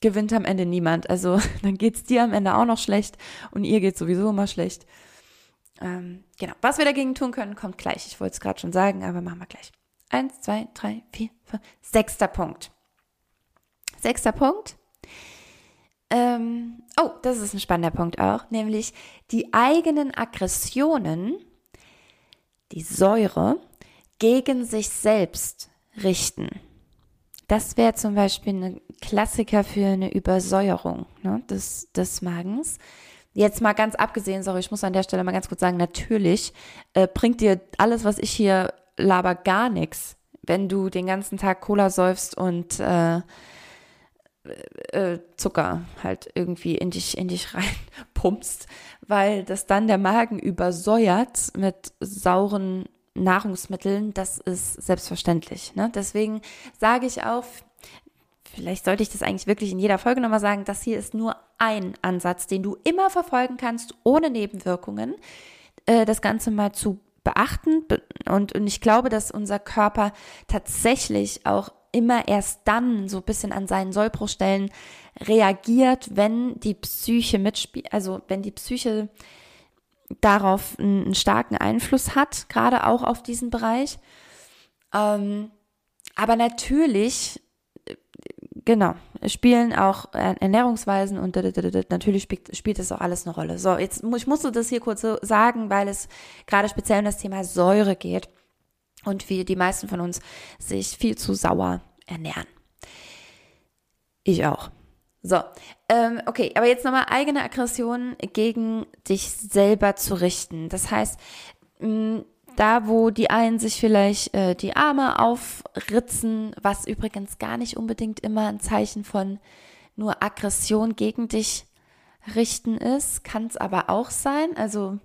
gewinnt am Ende niemand. Also dann geht es dir am Ende auch noch schlecht und ihr geht sowieso immer schlecht. Ähm, genau. Was wir dagegen tun können, kommt gleich. Ich wollte es gerade schon sagen, aber machen wir gleich. Eins, zwei, drei, vier, fünf. Sechster Punkt. Sechster Punkt. Ähm, oh, das ist ein spannender Punkt auch, nämlich die eigenen Aggressionen, die Säure, gegen sich selbst richten. Das wäre zum Beispiel ein Klassiker für eine Übersäuerung ne, des, des Magens. Jetzt mal ganz abgesehen, sorry, ich muss an der Stelle mal ganz kurz sagen, natürlich äh, bringt dir alles, was ich hier laber, gar nichts, wenn du den ganzen Tag Cola säufst und äh, äh, Zucker halt irgendwie in dich, in dich reinpumpst, weil das dann der Magen übersäuert mit sauren Nahrungsmitteln, das ist selbstverständlich. Ne? Deswegen sage ich auch, vielleicht sollte ich das eigentlich wirklich in jeder Folge nochmal sagen, das hier ist nur ein Ansatz, den du immer verfolgen kannst, ohne Nebenwirkungen, äh, das Ganze mal zu beachten. Und, und ich glaube, dass unser Körper tatsächlich auch immer erst dann so ein bisschen an seinen Sollbruchstellen reagiert, wenn die Psyche mitspielt, also wenn die Psyche darauf einen, einen starken Einfluss hat, gerade auch auf diesen Bereich. Ähm, aber natürlich Genau, spielen auch Ernährungsweisen und natürlich spielt, das auch alles eine Rolle. So, jetzt ich musste das hier kurz so sagen, weil es gerade speziell um das Thema Säure geht und wie die meisten von uns sich viel zu sauer ernähren. Ich auch. So, ähm, okay, aber jetzt nochmal eigene Aggression gegen dich selber zu richten. Das heißt, da, wo die einen sich vielleicht äh, die Arme aufritzen, was übrigens gar nicht unbedingt immer ein Zeichen von nur Aggression gegen dich richten ist, kann es aber auch sein. Also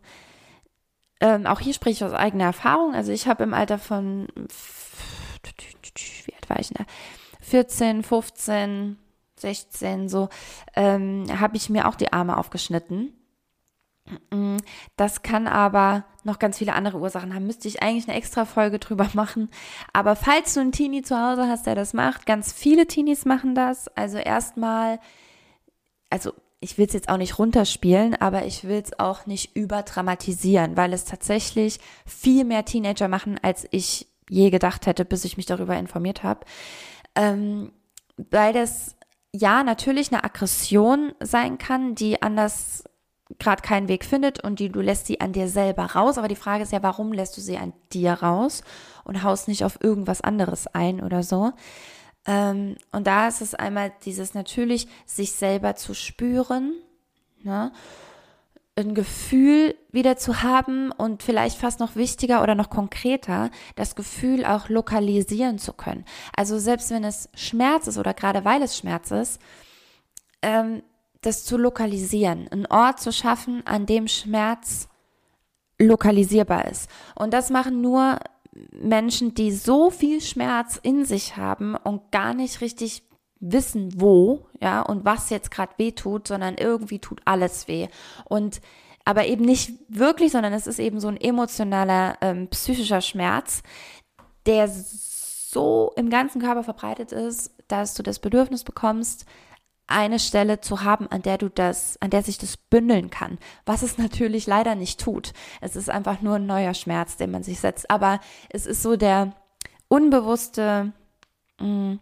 ähm, auch hier spreche ich aus eigener Erfahrung. Also ich habe im Alter von, wie alt war ich da? 14, 15, 16 so, ähm, habe ich mir auch die Arme aufgeschnitten das kann aber noch ganz viele andere Ursachen haben. Müsste ich eigentlich eine extra Folge drüber machen. Aber falls du einen Teenie zu Hause hast, der das macht, ganz viele Teenies machen das. Also erstmal, also ich will es jetzt auch nicht runterspielen, aber ich will es auch nicht überdramatisieren, weil es tatsächlich viel mehr Teenager machen, als ich je gedacht hätte, bis ich mich darüber informiert habe. Ähm, weil das ja natürlich eine Aggression sein kann, die anders gerade keinen Weg findet und die, du lässt sie an dir selber raus. Aber die Frage ist ja, warum lässt du sie an dir raus und haust nicht auf irgendwas anderes ein oder so? Ähm, und da ist es einmal dieses natürlich, sich selber zu spüren, ne? ein Gefühl wieder zu haben und vielleicht fast noch wichtiger oder noch konkreter, das Gefühl auch lokalisieren zu können. Also selbst wenn es Schmerz ist oder gerade weil es Schmerz ist, ähm, das zu lokalisieren, einen Ort zu schaffen, an dem Schmerz lokalisierbar ist. Und das machen nur Menschen, die so viel Schmerz in sich haben und gar nicht richtig wissen, wo, ja, und was jetzt gerade weh tut, sondern irgendwie tut alles weh. Und aber eben nicht wirklich, sondern es ist eben so ein emotionaler, ähm, psychischer Schmerz, der so im ganzen Körper verbreitet ist, dass du das Bedürfnis bekommst, eine Stelle zu haben, an der du das, an der sich das bündeln kann, was es natürlich leider nicht tut. Es ist einfach nur ein neuer Schmerz, den man sich setzt. Aber es ist so der unbewusste, mh, mm,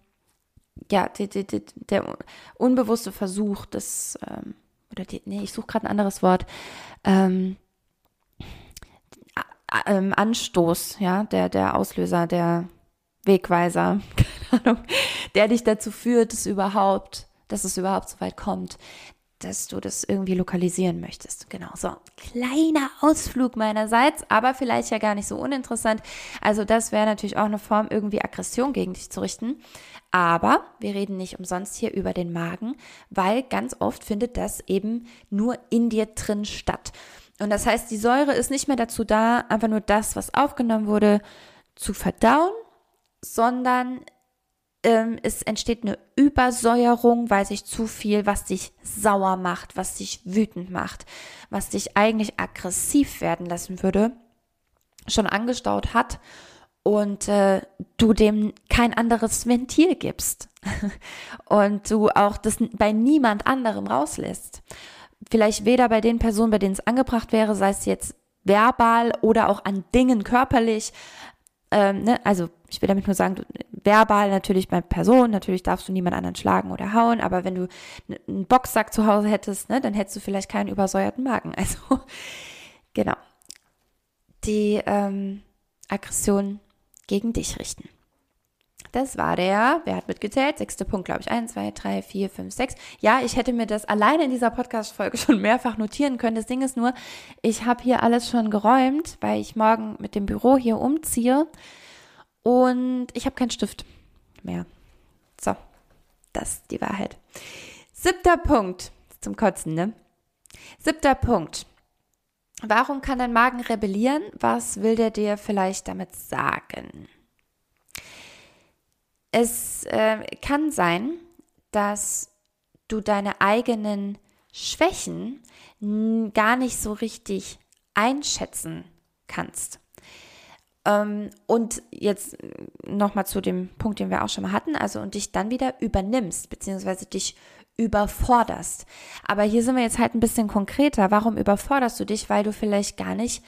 ja, die, die, die, der unbewusste Versuch des, ähm, oder die, nee, ich suche gerade ein anderes Wort, ähm, ähm, Anstoß, ja, der, der Auslöser, der Wegweiser, keine Ahnung, der dich dazu führt, es überhaupt dass es überhaupt so weit kommt, dass du das irgendwie lokalisieren möchtest. Genau, so kleiner Ausflug meinerseits, aber vielleicht ja gar nicht so uninteressant. Also das wäre natürlich auch eine Form, irgendwie Aggression gegen dich zu richten. Aber wir reden nicht umsonst hier über den Magen, weil ganz oft findet das eben nur in dir drin statt. Und das heißt, die Säure ist nicht mehr dazu da, einfach nur das, was aufgenommen wurde, zu verdauen, sondern ähm, es entsteht eine Übersäuerung, weil sich zu viel, was dich sauer macht, was dich wütend macht, was dich eigentlich aggressiv werden lassen würde, schon angestaut hat und äh, du dem kein anderes Ventil gibst und du auch das bei niemand anderem rauslässt. Vielleicht weder bei den Personen, bei denen es angebracht wäre, sei es jetzt verbal oder auch an Dingen körperlich, ähm, ne, also ich will damit nur sagen, du, verbal natürlich bei Personen, natürlich darfst du niemand anderen schlagen oder hauen, aber wenn du einen Boxsack zu Hause hättest, ne, dann hättest du vielleicht keinen übersäuerten Magen. Also genau. Die ähm, Aggression gegen dich richten. Das war der, wer hat mitgezählt? Sechste Punkt, glaube ich. Eins, zwei, drei, vier, fünf, sechs. Ja, ich hätte mir das alleine in dieser Podcast-Folge schon mehrfach notieren können. Das Ding ist nur, ich habe hier alles schon geräumt, weil ich morgen mit dem Büro hier umziehe. Und ich habe keinen Stift mehr. So, das ist die Wahrheit. Siebter Punkt. Zum Kotzen, ne? Siebter Punkt. Warum kann dein Magen rebellieren? Was will der dir vielleicht damit sagen? Es äh, kann sein, dass du deine eigenen Schwächen gar nicht so richtig einschätzen kannst. Ähm, und jetzt nochmal zu dem Punkt, den wir auch schon mal hatten, also und dich dann wieder übernimmst, beziehungsweise dich überforderst. Aber hier sind wir jetzt halt ein bisschen konkreter. Warum überforderst du dich? Weil du vielleicht gar nicht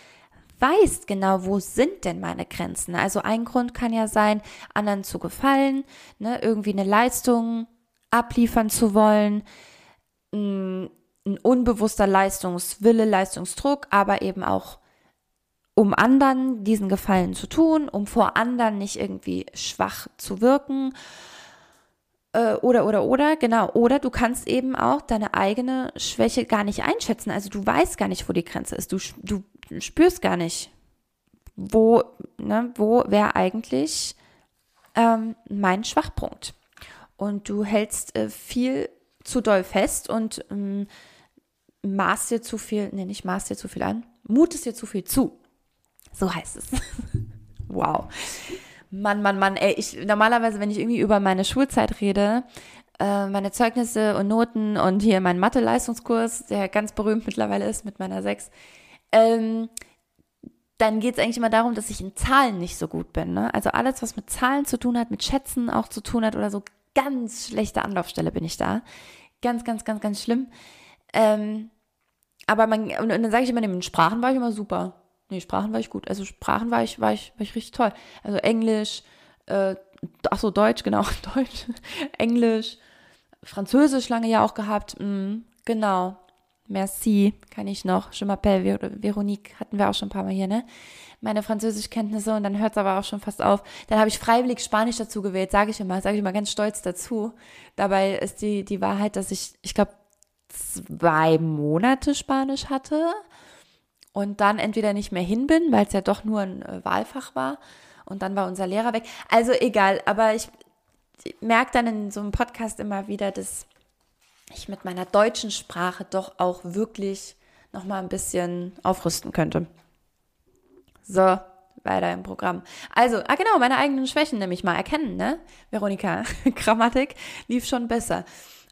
weißt genau, wo sind denn meine Grenzen. Also ein Grund kann ja sein, anderen zu gefallen, ne, irgendwie eine Leistung abliefern zu wollen, ein, ein unbewusster Leistungswille, Leistungsdruck, aber eben auch um anderen diesen Gefallen zu tun, um vor anderen nicht irgendwie schwach zu wirken. Äh, oder, oder, oder, genau. Oder du kannst eben auch deine eigene Schwäche gar nicht einschätzen. Also du weißt gar nicht, wo die Grenze ist. Du, du spürst gar nicht, wo, ne, wo wäre eigentlich ähm, mein Schwachpunkt. Und du hältst äh, viel zu doll fest und ähm, maßt dir zu viel, nee, nicht maßt dir zu viel an, mutest dir zu viel zu. So heißt es. wow. Mann, Mann, Mann, ey, ich, normalerweise, wenn ich irgendwie über meine Schulzeit rede, äh, meine Zeugnisse und Noten und hier mein Mathe-Leistungskurs, der ganz berühmt mittlerweile ist mit meiner 6, ähm, dann geht es eigentlich immer darum, dass ich in Zahlen nicht so gut bin. Ne? Also alles, was mit Zahlen zu tun hat, mit Schätzen auch zu tun hat oder so, ganz schlechte Anlaufstelle bin ich da. Ganz, ganz, ganz, ganz schlimm. Ähm, aber man, und, und dann sage ich immer, in Sprachen war ich immer super. Nee, Sprachen war ich gut. Also Sprachen war ich, war ich, war ich richtig toll. Also Englisch, äh, ach so, Deutsch, genau, Deutsch, Englisch, Französisch lange ja auch gehabt, mm, genau. Merci, kann ich noch. Je m'appelle Veronique, hatten wir auch schon ein paar Mal hier, ne? Meine Französischkenntnisse und dann hört es aber auch schon fast auf. Dann habe ich freiwillig Spanisch dazu gewählt, sage ich immer, sage ich immer ganz stolz dazu. Dabei ist die, die Wahrheit, dass ich, ich glaube, zwei Monate Spanisch hatte und dann entweder nicht mehr hin bin, weil es ja doch nur ein äh, Wahlfach war und dann war unser Lehrer weg. Also egal, aber ich, merke dann in so einem Podcast immer wieder, dass ich mit meiner deutschen Sprache doch auch wirklich noch mal ein bisschen aufrüsten könnte. So, weiter im Programm. Also, ah genau, meine eigenen Schwächen nämlich mal erkennen, ne? Veronika, Grammatik lief schon besser.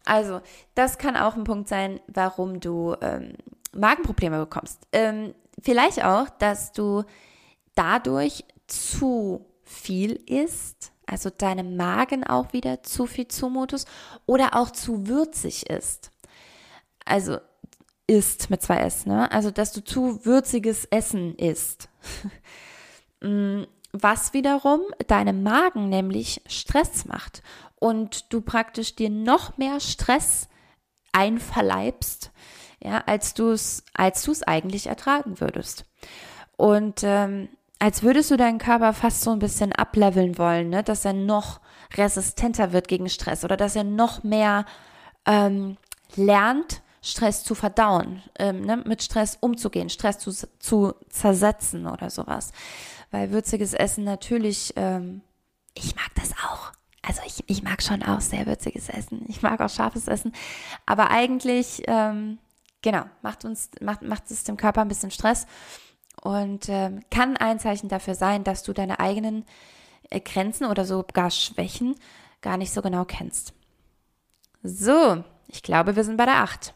Also, das kann auch ein Punkt sein, warum du ähm, Magenprobleme bekommst. Ähm, vielleicht auch, dass du dadurch zu viel isst, also deinem Magen auch wieder zu viel zumutest oder auch zu würzig ist. Also isst mit zwei S, ne? Also dass du zu würziges Essen isst. Mm, was wiederum deinem Magen nämlich Stress macht und du praktisch dir noch mehr Stress einverleibst, ja, als du es als du es eigentlich ertragen würdest. Und ähm, als würdest du deinen Körper fast so ein bisschen ableveln wollen, ne? dass er noch resistenter wird gegen Stress oder dass er noch mehr ähm, lernt, Stress zu verdauen, ähm, ne? mit Stress umzugehen, Stress zu, zu zersetzen oder sowas. Weil würziges Essen natürlich, ähm, ich mag das auch. Also ich, ich mag schon auch sehr würziges Essen. Ich mag auch scharfes Essen. Aber eigentlich, ähm, genau, macht uns, macht, macht es dem Körper ein bisschen Stress und ähm, kann ein Zeichen dafür sein, dass du deine eigenen äh, Grenzen oder sogar Schwächen gar nicht so genau kennst. So, ich glaube, wir sind bei der 8.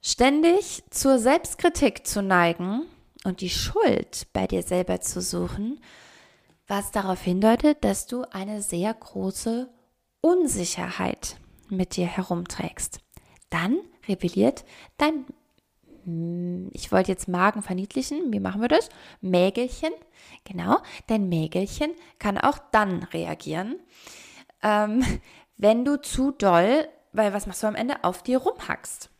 Ständig zur Selbstkritik zu neigen und die Schuld bei dir selber zu suchen, was darauf hindeutet, dass du eine sehr große Unsicherheit mit dir herumträgst. Dann rebelliert dein hm, ich wollte jetzt Magen verniedlichen. Wie machen wir das? Mägelchen. Genau. Dein Mägelchen kann auch dann reagieren, ähm, wenn du zu doll, weil was machst du am Ende? Auf dir rumhackst.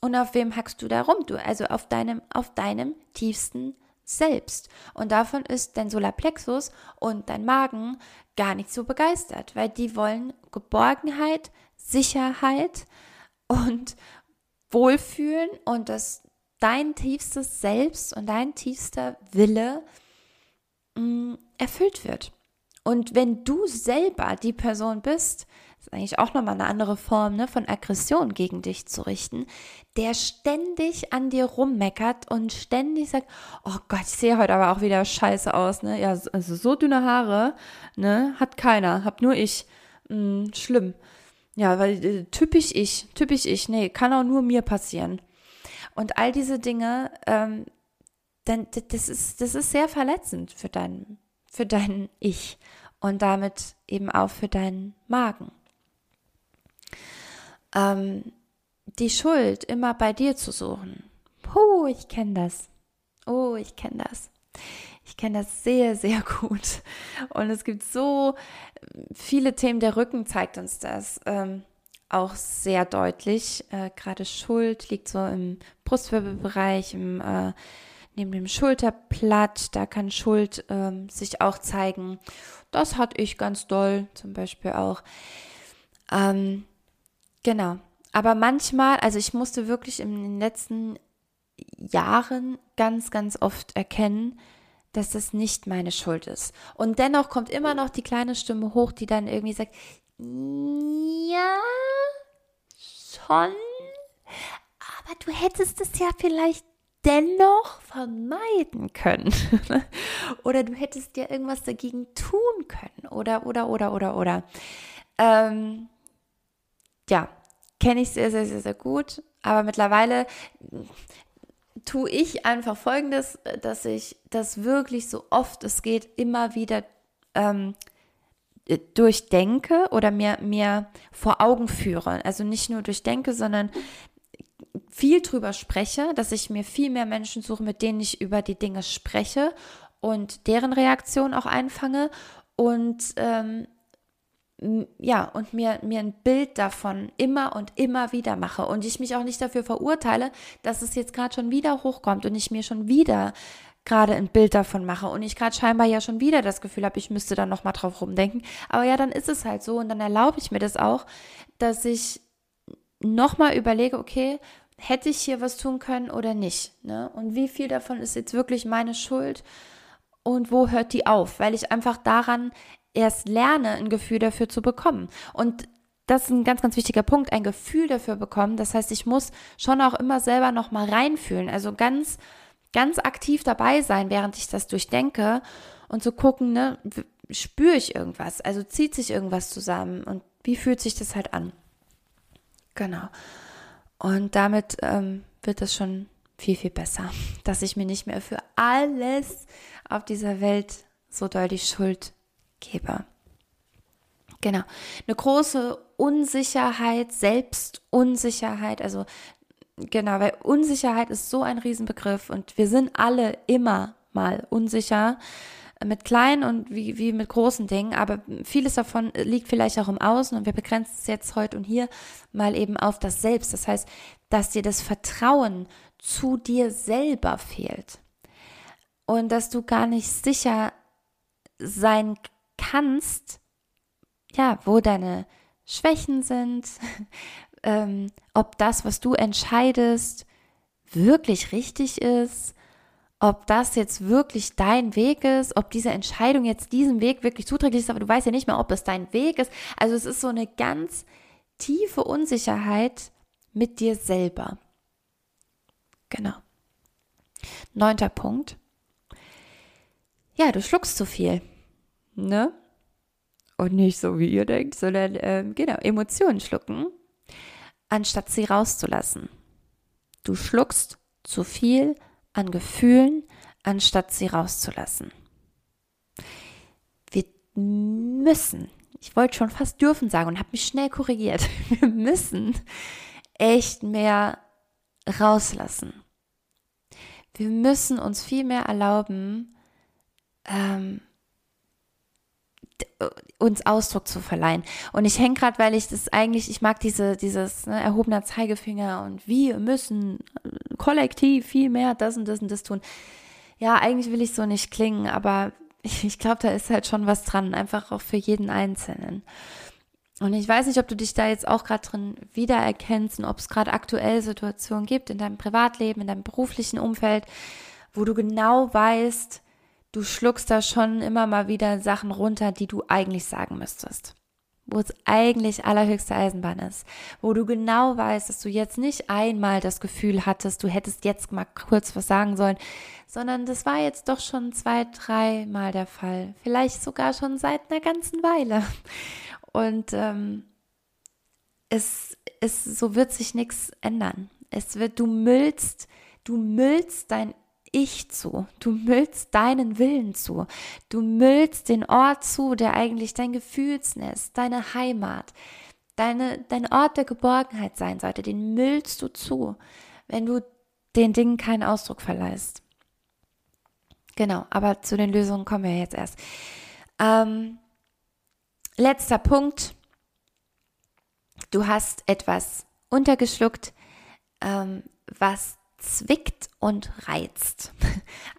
Und auf wem hackst du da rum? Du, also auf deinem, auf deinem tiefsten Selbst. Und davon ist dein Solarplexus und dein Magen gar nicht so begeistert, weil die wollen Geborgenheit, Sicherheit und Wohlfühlen und dass dein tiefstes Selbst und dein tiefster Wille mh, mm, erfüllt wird. Und wenn du selber die Person bist, ist eigentlich auch nochmal eine andere Form ne, von Aggression gegen dich zu richten, der ständig an dir rummeckert und ständig sagt, oh Gott, ich sehe heute aber auch wieder scheiße aus, ne? Ja, also so dünne Haare, ne, hat keiner, hab nur ich. Hm, schlimm. Ja, weil äh, typisch ich, typisch ich, nee, kann auch nur mir passieren. Und all diese Dinge, ähm, dann, das, ist, das ist sehr verletzend für dein, für dein Ich und damit eben auch für deinen Magen. Ähm, die Schuld immer bei dir zu suchen. Puh, ich kenne das. Oh, ich kenne das. Ich kenne das sehr, sehr gut. Und es gibt so viele Themen. Der Rücken zeigt uns das. Ähm, auch sehr deutlich. Äh, Gerade Schuld liegt so im Brustwirbelbereich, im, äh, neben dem Schulterblatt. Da kann Schuld ähm, sich auch zeigen. Das hatte ich ganz doll, zum Beispiel auch. Ähm, genau. Aber manchmal, also ich musste wirklich in den letzten Jahren ganz, ganz oft erkennen, dass das nicht meine Schuld ist. Und dennoch kommt immer noch die kleine Stimme hoch, die dann irgendwie sagt, ja, schon. Aber du hättest es ja vielleicht dennoch vermeiden können. oder du hättest ja irgendwas dagegen tun können. Oder, oder, oder, oder, oder. Ähm, ja, kenne ich sehr, sehr, sehr, sehr gut. Aber mittlerweile tue ich einfach Folgendes, dass ich das wirklich so oft es geht immer wieder ähm, durchdenke oder mir, mir vor Augen führe. Also nicht nur durchdenke, sondern viel drüber spreche, dass ich mir viel mehr Menschen suche, mit denen ich über die Dinge spreche und deren Reaktion auch einfange und ähm, ja, und mir, mir ein Bild davon immer und immer wieder mache und ich mich auch nicht dafür verurteile, dass es jetzt gerade schon wieder hochkommt und ich mir schon wieder gerade ein Bild davon mache und ich gerade scheinbar ja schon wieder das Gefühl habe, ich müsste da nochmal drauf rumdenken. Aber ja, dann ist es halt so und dann erlaube ich mir das auch, dass ich nochmal überlege, okay, hätte ich hier was tun können oder nicht? Ne? Und wie viel davon ist jetzt wirklich meine Schuld und wo hört die auf? Weil ich einfach daran erst lerne, ein Gefühl dafür zu bekommen. Und das ist ein ganz, ganz wichtiger Punkt, ein Gefühl dafür bekommen. Das heißt, ich muss schon auch immer selber nochmal reinfühlen. Also ganz ganz aktiv dabei sein, während ich das durchdenke und zu gucken, ne, spüre ich irgendwas, also zieht sich irgendwas zusammen und wie fühlt sich das halt an. Genau. Und damit ähm, wird es schon viel, viel besser, dass ich mir nicht mehr für alles auf dieser Welt so doll die Schuld gebe. Genau. Eine große Unsicherheit, Selbstunsicherheit, also genau, weil Unsicherheit ist so ein Riesenbegriff und wir sind alle immer mal unsicher mit kleinen und wie, wie mit großen Dingen, aber vieles davon liegt vielleicht auch im Außen und wir begrenzen es jetzt heute und hier mal eben auf das Selbst. Das heißt, dass dir das Vertrauen zu dir selber fehlt und dass du gar nicht sicher sein kannst, ja, wo deine Schwächen sind, ähm, ob das, was du entscheidest, wirklich richtig ist, ob das jetzt wirklich dein Weg ist, ob diese Entscheidung jetzt diesem Weg wirklich zuträglich ist, aber du weißt ja nicht mehr, ob es dein Weg ist. Also es ist so eine ganz tiefe Unsicherheit mit dir selber. Genau. Neunter Punkt. Ja, du schluckst zu viel. Ne? Und nicht so, wie ihr denkt, sondern ähm, genau, Emotionen schlucken, anstatt sie rauszulassen. Du schluckst zu viel an Gefühlen, anstatt sie rauszulassen. Wir müssen, ich wollte schon fast dürfen sagen und habe mich schnell korrigiert, wir müssen echt mehr rauslassen. Wir müssen uns viel mehr erlauben, ähm, uns Ausdruck zu verleihen. Und ich hänge gerade, weil ich das eigentlich, ich mag diese, dieses ne, erhobener Zeigefinger und wir müssen kollektiv viel mehr das und das und das tun. Ja, eigentlich will ich so nicht klingen, aber ich, ich glaube, da ist halt schon was dran, einfach auch für jeden Einzelnen. Und ich weiß nicht, ob du dich da jetzt auch gerade drin wiedererkennst und ob es gerade aktuell Situationen gibt in deinem Privatleben, in deinem beruflichen Umfeld, wo du genau weißt, du schluckst da schon immer mal wieder Sachen runter, die du eigentlich sagen müsstest. Wo es eigentlich allerhöchste Eisenbahn ist. Wo du genau weißt, dass du jetzt nicht einmal das Gefühl hattest, du hättest jetzt mal kurz was sagen sollen, sondern das war jetzt doch schon zwei, dreimal der Fall. Vielleicht sogar schon seit einer ganzen Weile. Und ähm, es, es, so wird sich nichts ändern. Es wird, du müllst, du müllst dein ich zu. Du müllst deinen Willen zu. Du müllst den Ort zu, der eigentlich dein Gefühlsnest, deine Heimat, deine, dein Ort der Geborgenheit sein sollte. Den müllst du zu, wenn du den Dingen keinen Ausdruck verleihst. Genau, aber zu den Lösungen kommen wir jetzt erst. Ähm, letzter Punkt. Du hast etwas untergeschluckt, ähm, was zwickt und reizt.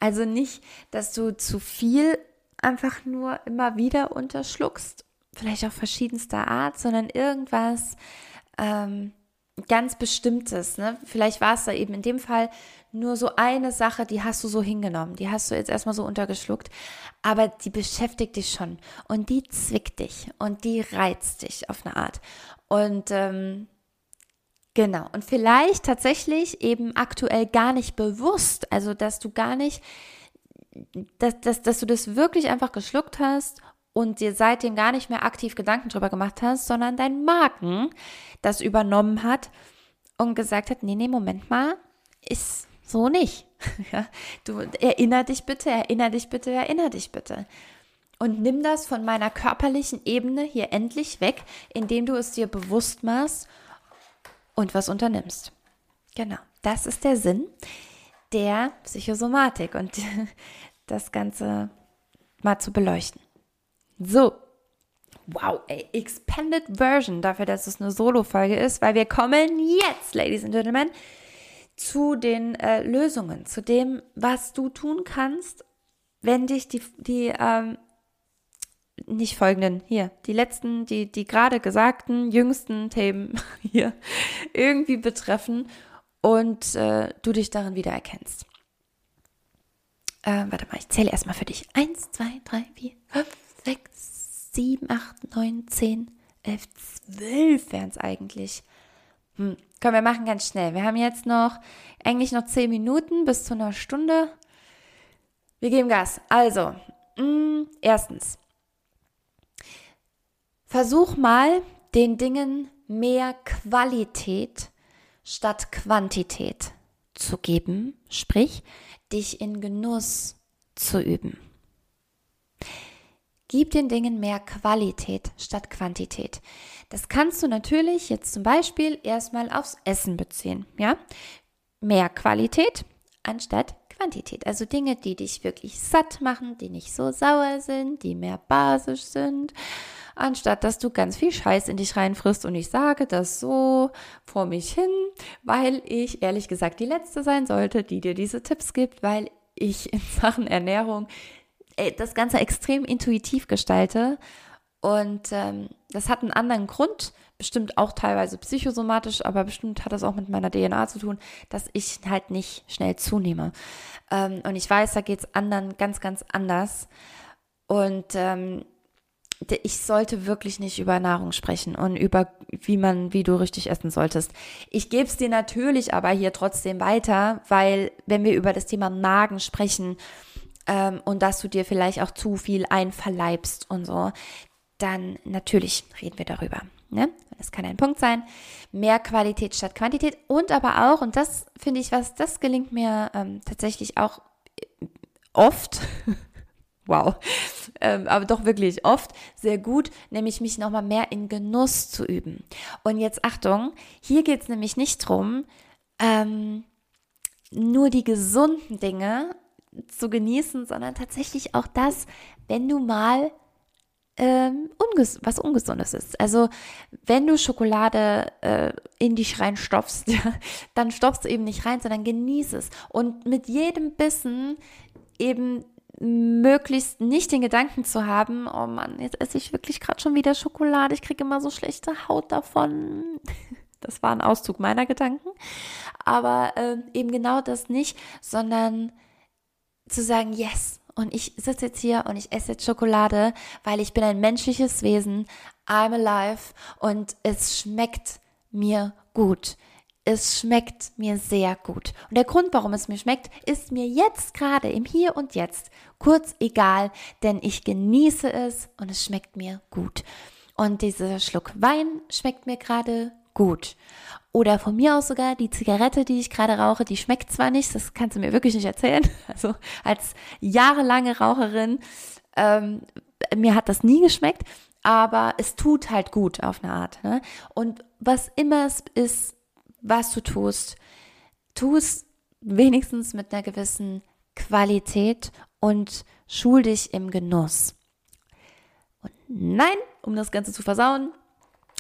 Also nicht, dass du zu viel einfach nur immer wieder unterschluckst, vielleicht auch verschiedenster Art, sondern irgendwas ähm, ganz Bestimmtes. Ne? Vielleicht war es da eben in dem Fall nur so eine Sache, die hast du so hingenommen, die hast du jetzt erstmal so untergeschluckt, aber die beschäftigt dich schon und die zwickt dich und die reizt dich auf eine Art. Und ähm, Genau. Und vielleicht tatsächlich eben aktuell gar nicht bewusst, also dass du gar nicht, dass, dass, dass du das wirklich einfach geschluckt hast und dir seitdem gar nicht mehr aktiv Gedanken drüber gemacht hast, sondern dein Magen das übernommen hat und gesagt hat, nee, nee, Moment mal, ist so nicht. ja, du erinner dich bitte, erinner dich bitte, erinner dich bitte. Und nimm das von meiner körperlichen Ebene hier endlich weg, indem du es dir bewusst machst und was unternimmst. Genau, das ist der Sinn der Psychosomatik und das Ganze mal zu beleuchten. So, wow, ey, Expanded Version dafür, dass es eine Solo-Folge ist, weil wir kommen jetzt, Ladies and Gentlemen, zu den äh, Lösungen, zu dem, was du tun kannst, wenn dich die, die ähm, nicht folgenden, hier, die letzten, die, die gerade gesagten, jüngsten Themen hier irgendwie betreffen und äh, du dich darin wiedererkennst. Äh, warte mal, ich zähle erstmal für dich. Eins, zwei, drei, vier, fünf, sechs, sieben, acht, neun, zehn, elf, zwölf wären es eigentlich. Hm. Komm, wir machen ganz schnell. Wir haben jetzt noch eigentlich noch zehn Minuten bis zu einer Stunde. Wir geben Gas. Also, mh, hm, erstens, Versuch mal, den Dingen mehr Qualität statt Quantität zu geben, sprich, dich in Genuss zu üben. Gib den Dingen mehr Qualität statt Quantität. Das kannst du natürlich jetzt zum Beispiel erstmal aufs Essen beziehen, ja? Mehr Qualität anstatt Quantität. Also Dinge, die dich wirklich satt machen, die nicht so sauer sind, die mehr basisch sind, anstatt dass du ganz viel Scheiß in dich reinfrisst. Und ich sage das so vor mich hin, weil ich ehrlich gesagt die Letzte sein sollte, die dir diese Tipps gibt, weil ich in Sachen Ernährung äh, das Ganze extrem intuitiv gestalte. Und ähm, das hat einen anderen Grund, bestimmt auch teilweise psychosomatisch, aber bestimmt hat das auch mit meiner DNA zu tun, dass ich halt nicht schnell zunehme. Ähm, und ich weiß, da geht es anderen ganz, ganz anders. Und ähm, ich sollte wirklich nicht über Nahrung sprechen und über wie man, wie du richtig essen solltest. Ich gebe es dir natürlich aber hier trotzdem weiter, weil wenn wir über das Thema Magen sprechen ähm, und dass du dir vielleicht auch zu viel einverleibst und so, dann natürlich reden wir darüber. Ne? Das kann ein Punkt sein. Mehr Qualität statt Quantität und aber auch, und das finde ich was, das gelingt mir ähm, tatsächlich auch oft, wow, ähm, aber doch wirklich oft sehr gut, nämlich mich nochmal mehr in Genuss zu üben. Und jetzt Achtung, hier geht es nämlich nicht drum, ähm, nur die gesunden Dinge zu genießen, sondern tatsächlich auch das, wenn du mal ähm, unges was Ungesundes ist. Also wenn du Schokolade äh, in dich reinstopfst, dann stopfst du eben nicht rein, sondern genieß es. Und mit jedem Bissen eben möglichst nicht den Gedanken zu haben, oh Mann, jetzt esse ich wirklich gerade schon wieder Schokolade, ich kriege immer so schlechte Haut davon. Das war ein Auszug meiner Gedanken. Aber äh, eben genau das nicht, sondern zu sagen, yes, und ich sitze jetzt hier und ich esse jetzt Schokolade, weil ich bin ein menschliches Wesen, I'm alive und es schmeckt mir gut. Es schmeckt mir sehr gut. Und der Grund, warum es mir schmeckt, ist mir jetzt gerade im Hier und Jetzt kurz egal, denn ich genieße es und es schmeckt mir gut. Und dieser Schluck Wein schmeckt mir gerade gut. Oder von mir aus sogar die Zigarette, die ich gerade rauche, die schmeckt zwar nicht, das kannst du mir wirklich nicht erzählen. Also als jahrelange Raucherin, ähm, mir hat das nie geschmeckt, aber es tut halt gut auf eine Art. Ne? Und was immer es ist, was du tust, tu es wenigstens mit einer gewissen Qualität und schul dich im Genuss. Und nein, um das Ganze zu versauen,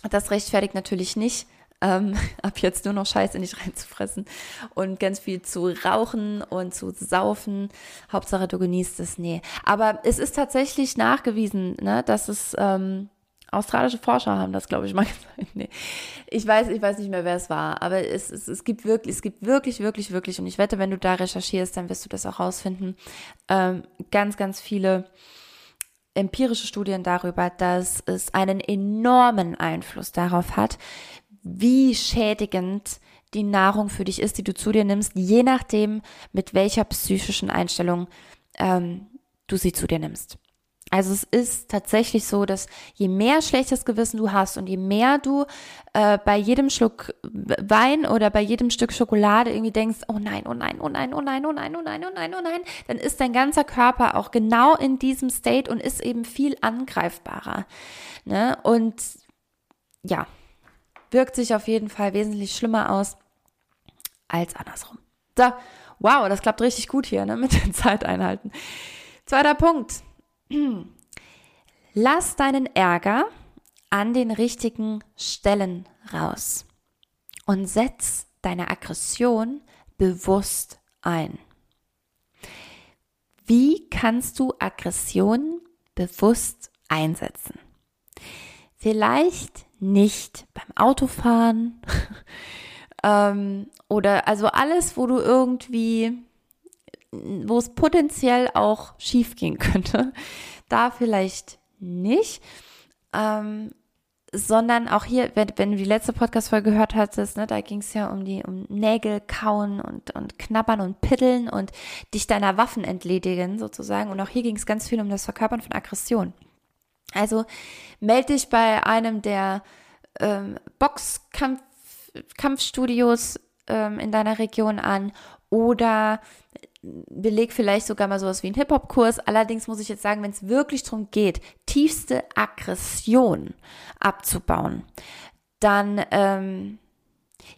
das rechtfertigt natürlich nicht, ähm, ab jetzt nur noch Scheiße in dich reinzufressen und ganz viel zu rauchen und zu saufen. Hauptsache du genießt es. Nee. Aber es ist tatsächlich nachgewiesen, ne, dass es ähm, australische Forscher haben das, glaube ich, mal gesagt. Nee. Ich weiß, ich weiß nicht mehr, wer es war, aber es, es, es gibt wirklich, es gibt wirklich, wirklich, wirklich, und ich wette, wenn du da recherchierst, dann wirst du das auch rausfinden, ähm, ganz, ganz viele empirische Studien darüber, dass es einen enormen Einfluss darauf hat, wie schädigend die Nahrung für dich ist, die du zu dir nimmst, je nachdem, mit welcher psychischen Einstellung ähm, du sie zu dir nimmst. Also es ist tatsächlich so, dass je mehr schlechtes Gewissen du hast und je mehr du äh, bei jedem Schluck Wein oder bei jedem Stück Schokolade irgendwie denkst, oh nein, oh nein, oh nein, oh nein, oh nein, oh nein, oh nein, oh nein, dann ist dein ganzer Körper auch genau in diesem State und ist eben viel angreifbarer. Ne? Und ja, wirkt sich auf jeden Fall wesentlich schlimmer aus als andersrum. So, wow, das klappt richtig gut hier ne, mit den Zeiteinhalten. Zweiter Punkt Lass deinen Ärger an den richtigen Stellen raus und setz deine Aggression bewusst ein. Wie kannst du Aggression bewusst einsetzen? Vielleicht nicht beim Autofahren ähm, oder also alles, wo du irgendwie wo es potenziell auch schief gehen könnte. Da vielleicht nicht. Ähm, sondern auch hier, wenn, wenn du die letzte Podcast-Folge gehört hattest, ne, da ging es ja um die um Nägel kauen und, und knabbern und piddeln und dich deiner Waffen entledigen sozusagen. Und auch hier ging es ganz viel um das Verkörpern von Aggression. Also melde dich bei einem der ähm, Boxkampfstudios ähm, in deiner Region an oder beleg vielleicht sogar mal sowas wie einen Hip-Hop-Kurs. Allerdings muss ich jetzt sagen, wenn es wirklich darum geht, tiefste Aggression abzubauen, dann ähm,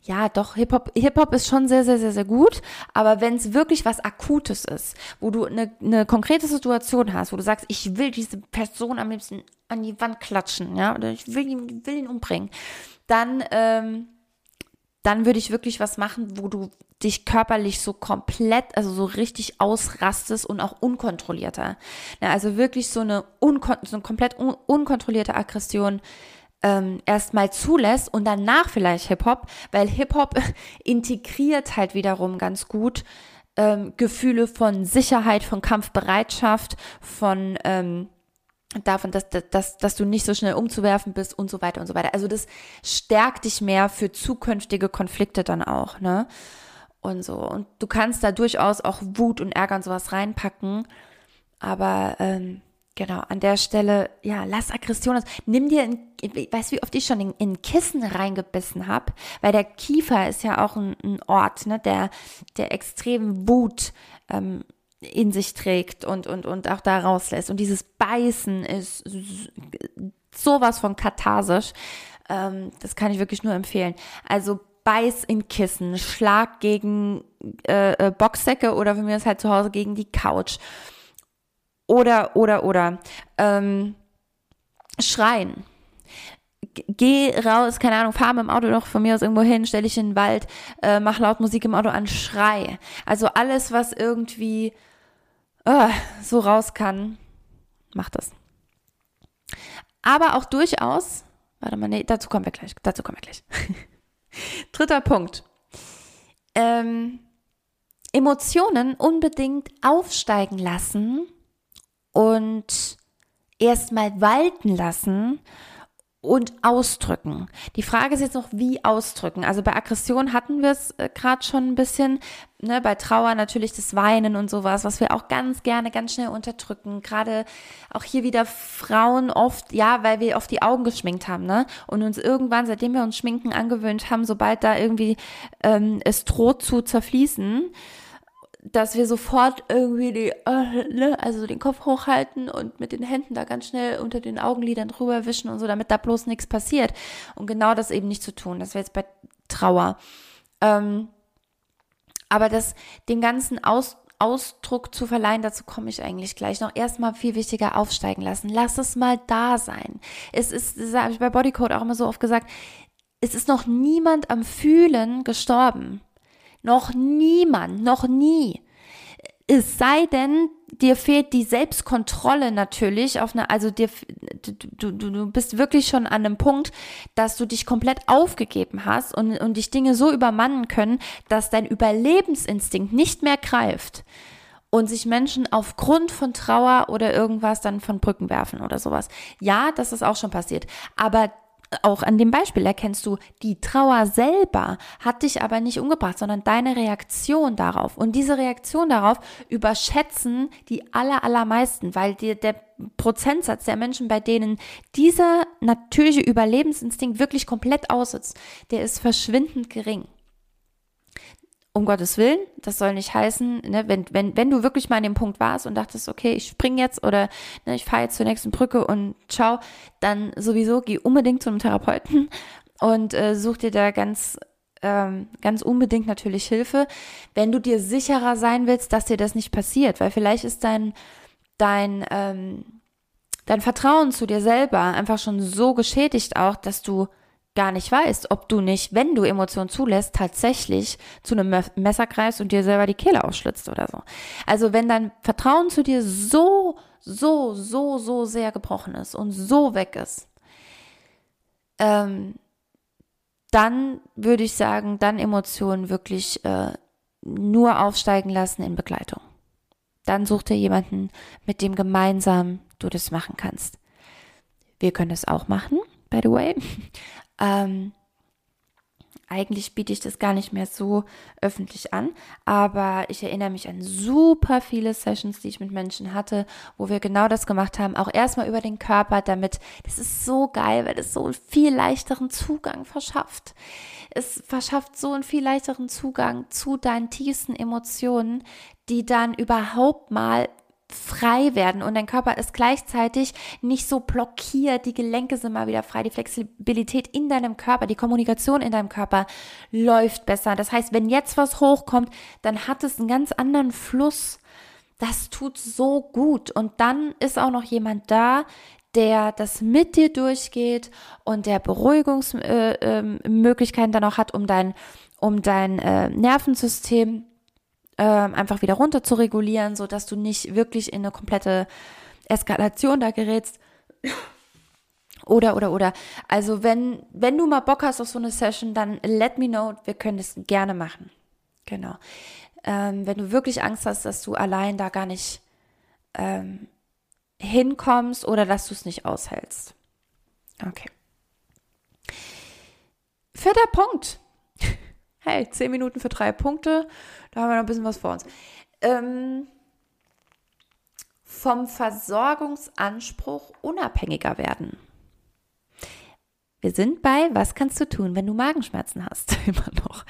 ja, doch, Hip-Hop Hip -Hop ist schon sehr, sehr, sehr, sehr gut. Aber wenn es wirklich was Akutes ist, wo du eine, eine konkrete Situation hast, wo du sagst, ich will diese Person am liebsten an die Wand klatschen, ja, oder ich will ihn, will ihn umbringen, dann, ähm, dann würde ich wirklich was machen, wo du dich körperlich so komplett, also so richtig ausrastest und auch unkontrollierter. Ja, also wirklich so eine, unkon so eine komplett un unkontrollierte Aggression ähm, erstmal zulässt und danach vielleicht Hip-Hop, weil Hip-Hop integriert halt wiederum ganz gut ähm, Gefühle von Sicherheit, von Kampfbereitschaft, von ähm, davon, dass, dass, dass du nicht so schnell umzuwerfen bist und so weiter und so weiter. Also das stärkt dich mehr für zukünftige Konflikte dann auch, ne? Und so. Und du kannst da durchaus auch Wut und Ärger und sowas reinpacken. Aber ähm, Genau, an der Stelle, ja, lass Aggression aus. Nimm dir, ein, weißt du, wie oft ich schon in, in Kissen reingebissen habe? Weil der Kiefer ist ja auch ein, ein Ort, ne, der, der extrem Wut ähm, in sich trägt und, und, und auch da rauslässt. Und dieses Beißen ist sowas von katharsisch. Ähm, das kann ich wirklich nur empfehlen. Also Beiß in Kissen, Schlag gegen äh, äh Boxsäcke oder für mich ist halt zu Hause gegen die Couch oder, oder, oder. Ähm, schreien. Geh raus, keine Ahnung, fahr mit dem Auto noch von mir aus irgendwo hin, stell dich in den Wald, äh, mach laut Musik im Auto an, schrei. Also alles, was irgendwie äh, so raus kann, mach das. Aber auch durchaus, warte mal, nee, dazu kommen wir gleich, dazu kommen wir gleich. Dritter Punkt. Ähm, Emotionen unbedingt aufsteigen lassen und erstmal walten lassen und ausdrücken. Die Frage ist jetzt noch, wie ausdrücken. Also bei Aggression hatten wir es äh, gerade schon ein bisschen, ne, bei Trauer natürlich das Weinen und sowas, was wir auch ganz gerne ganz schnell unterdrücken. Gerade auch hier wieder Frauen oft, ja, weil wir oft die Augen geschminkt haben, ne? Und uns irgendwann, seitdem wir uns Schminken angewöhnt haben, sobald da irgendwie ähm, es droht zu zerfließen, dass wir sofort irgendwie die, äh, ne, also den Kopf hochhalten und mit den Händen da ganz schnell unter den Augenlidern drüber wischen und so, damit da bloß nichts passiert. Und genau das eben nicht zu tun. Das wäre jetzt bei Trauer. Ähm, aber das, den ganzen Aus, Ausdruck zu verleihen, dazu komme ich eigentlich gleich noch. Erstmal viel wichtiger aufsteigen lassen. Lass es mal da sein. Es ist, das habe ich bei Bodycode auch immer so oft gesagt, es ist noch niemand am Fühlen gestorben. Noch niemand, noch nie. Es sei denn, dir fehlt die Selbstkontrolle natürlich auf eine, also dir, du, du, du bist wirklich schon an einem Punkt, dass du dich komplett aufgegeben hast und, und dich Dinge so übermannen können, dass dein Überlebensinstinkt nicht mehr greift und sich Menschen aufgrund von Trauer oder irgendwas dann von Brücken werfen oder sowas. Ja, das ist auch schon passiert. Aber auch an dem Beispiel erkennst du, die Trauer selber hat dich aber nicht umgebracht, sondern deine Reaktion darauf. Und diese Reaktion darauf überschätzen die aller, allermeisten, weil dir der Prozentsatz der Menschen, bei denen dieser natürliche Überlebensinstinkt wirklich komplett aussitzt, der ist verschwindend gering um Gottes Willen, das soll nicht heißen, ne, wenn, wenn, wenn du wirklich mal an dem Punkt warst und dachtest, okay, ich spring jetzt oder ne, ich fahre jetzt zur nächsten Brücke und ciao, dann sowieso geh unbedingt zu einem Therapeuten und äh, such dir da ganz ähm, ganz unbedingt natürlich Hilfe, wenn du dir sicherer sein willst, dass dir das nicht passiert, weil vielleicht ist dein dein ähm, dein Vertrauen zu dir selber einfach schon so geschädigt auch, dass du gar nicht weißt, ob du nicht, wenn du Emotionen zulässt, tatsächlich zu einem Messer greifst und dir selber die Kehle ausschlitzt oder so. Also wenn dein Vertrauen zu dir so, so, so, so sehr gebrochen ist und so weg ist, ähm, dann würde ich sagen, dann Emotionen wirklich äh, nur aufsteigen lassen in Begleitung. Dann such dir jemanden, mit dem gemeinsam du das machen kannst. Wir können das auch machen, by the way. Ähm, eigentlich biete ich das gar nicht mehr so öffentlich an, aber ich erinnere mich an super viele Sessions, die ich mit Menschen hatte, wo wir genau das gemacht haben, auch erstmal über den Körper, damit, das ist so geil, weil es so einen viel leichteren Zugang verschafft. Es verschafft so einen viel leichteren Zugang zu deinen tiefsten Emotionen, die dann überhaupt mal frei werden und dein Körper ist gleichzeitig nicht so blockiert, die Gelenke sind mal wieder frei, die Flexibilität in deinem Körper, die Kommunikation in deinem Körper läuft besser. Das heißt, wenn jetzt was hochkommt, dann hat es einen ganz anderen Fluss. Das tut so gut und dann ist auch noch jemand da, der das mit dir durchgeht und der Beruhigungsmöglichkeiten äh, äh, dann auch hat, um dein, um dein äh, Nervensystem ähm, einfach wieder runter zu regulieren, so dass du nicht wirklich in eine komplette Eskalation da gerätst. Oder, oder, oder. Also, wenn, wenn du mal Bock hast auf so eine Session, dann let me know. Wir können das gerne machen. Genau. Ähm, wenn du wirklich Angst hast, dass du allein da gar nicht ähm, hinkommst oder dass du es nicht aushältst. Okay. Vierter Punkt hey, zehn Minuten für drei Punkte, da haben wir noch ein bisschen was vor uns. Ähm, vom Versorgungsanspruch unabhängiger werden. Wir sind bei, was kannst du tun, wenn du Magenschmerzen hast? Immer noch.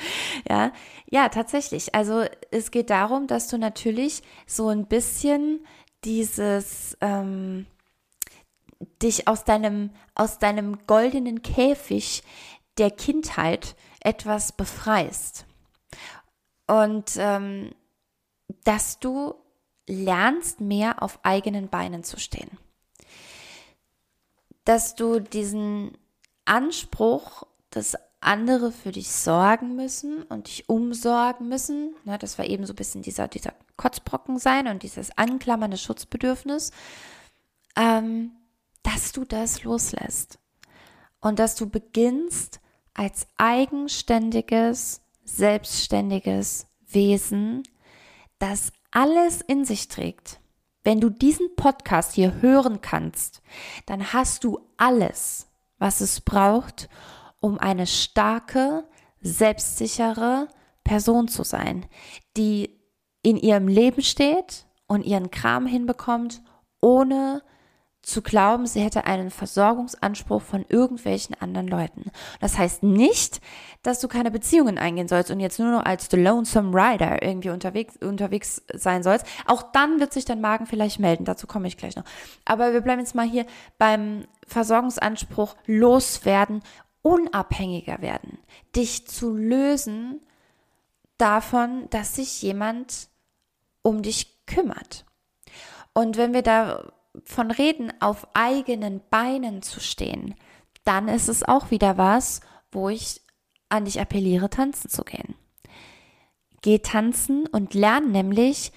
Ja, ja, tatsächlich. Also es geht darum, dass du natürlich so ein bisschen dieses ähm, dich aus deinem aus deinem goldenen Käfig der Kindheit etwas befreist. Und ähm, dass du lernst, mehr auf eigenen Beinen zu stehen. Dass du diesen Anspruch, dass andere für dich sorgen müssen und dich umsorgen müssen, ne, das war eben so ein bisschen dieser, dieser Kotzbrocken sein und dieses anklammernde Schutzbedürfnis, ähm, dass du das loslässt und dass du beginnst, als eigenständiges, selbstständiges Wesen, das alles in sich trägt. Wenn du diesen Podcast hier hören kannst, dann hast du alles, was es braucht, um eine starke, selbstsichere Person zu sein, die in ihrem Leben steht und ihren Kram hinbekommt, ohne zu glauben, sie hätte einen Versorgungsanspruch von irgendwelchen anderen Leuten. Das heißt nicht, dass du keine Beziehungen eingehen sollst und jetzt nur noch als the lonesome rider irgendwie unterwegs, unterwegs sein sollst. Auch dann wird sich dein Magen vielleicht melden. Dazu komme ich gleich noch. Aber wir bleiben jetzt mal hier beim Versorgungsanspruch loswerden, unabhängiger werden, dich zu lösen davon, dass sich jemand um dich kümmert. Und wenn wir da von Reden auf eigenen Beinen zu stehen, dann ist es auch wieder was, wo ich an dich appelliere, tanzen zu gehen. Geh tanzen und lern nämlich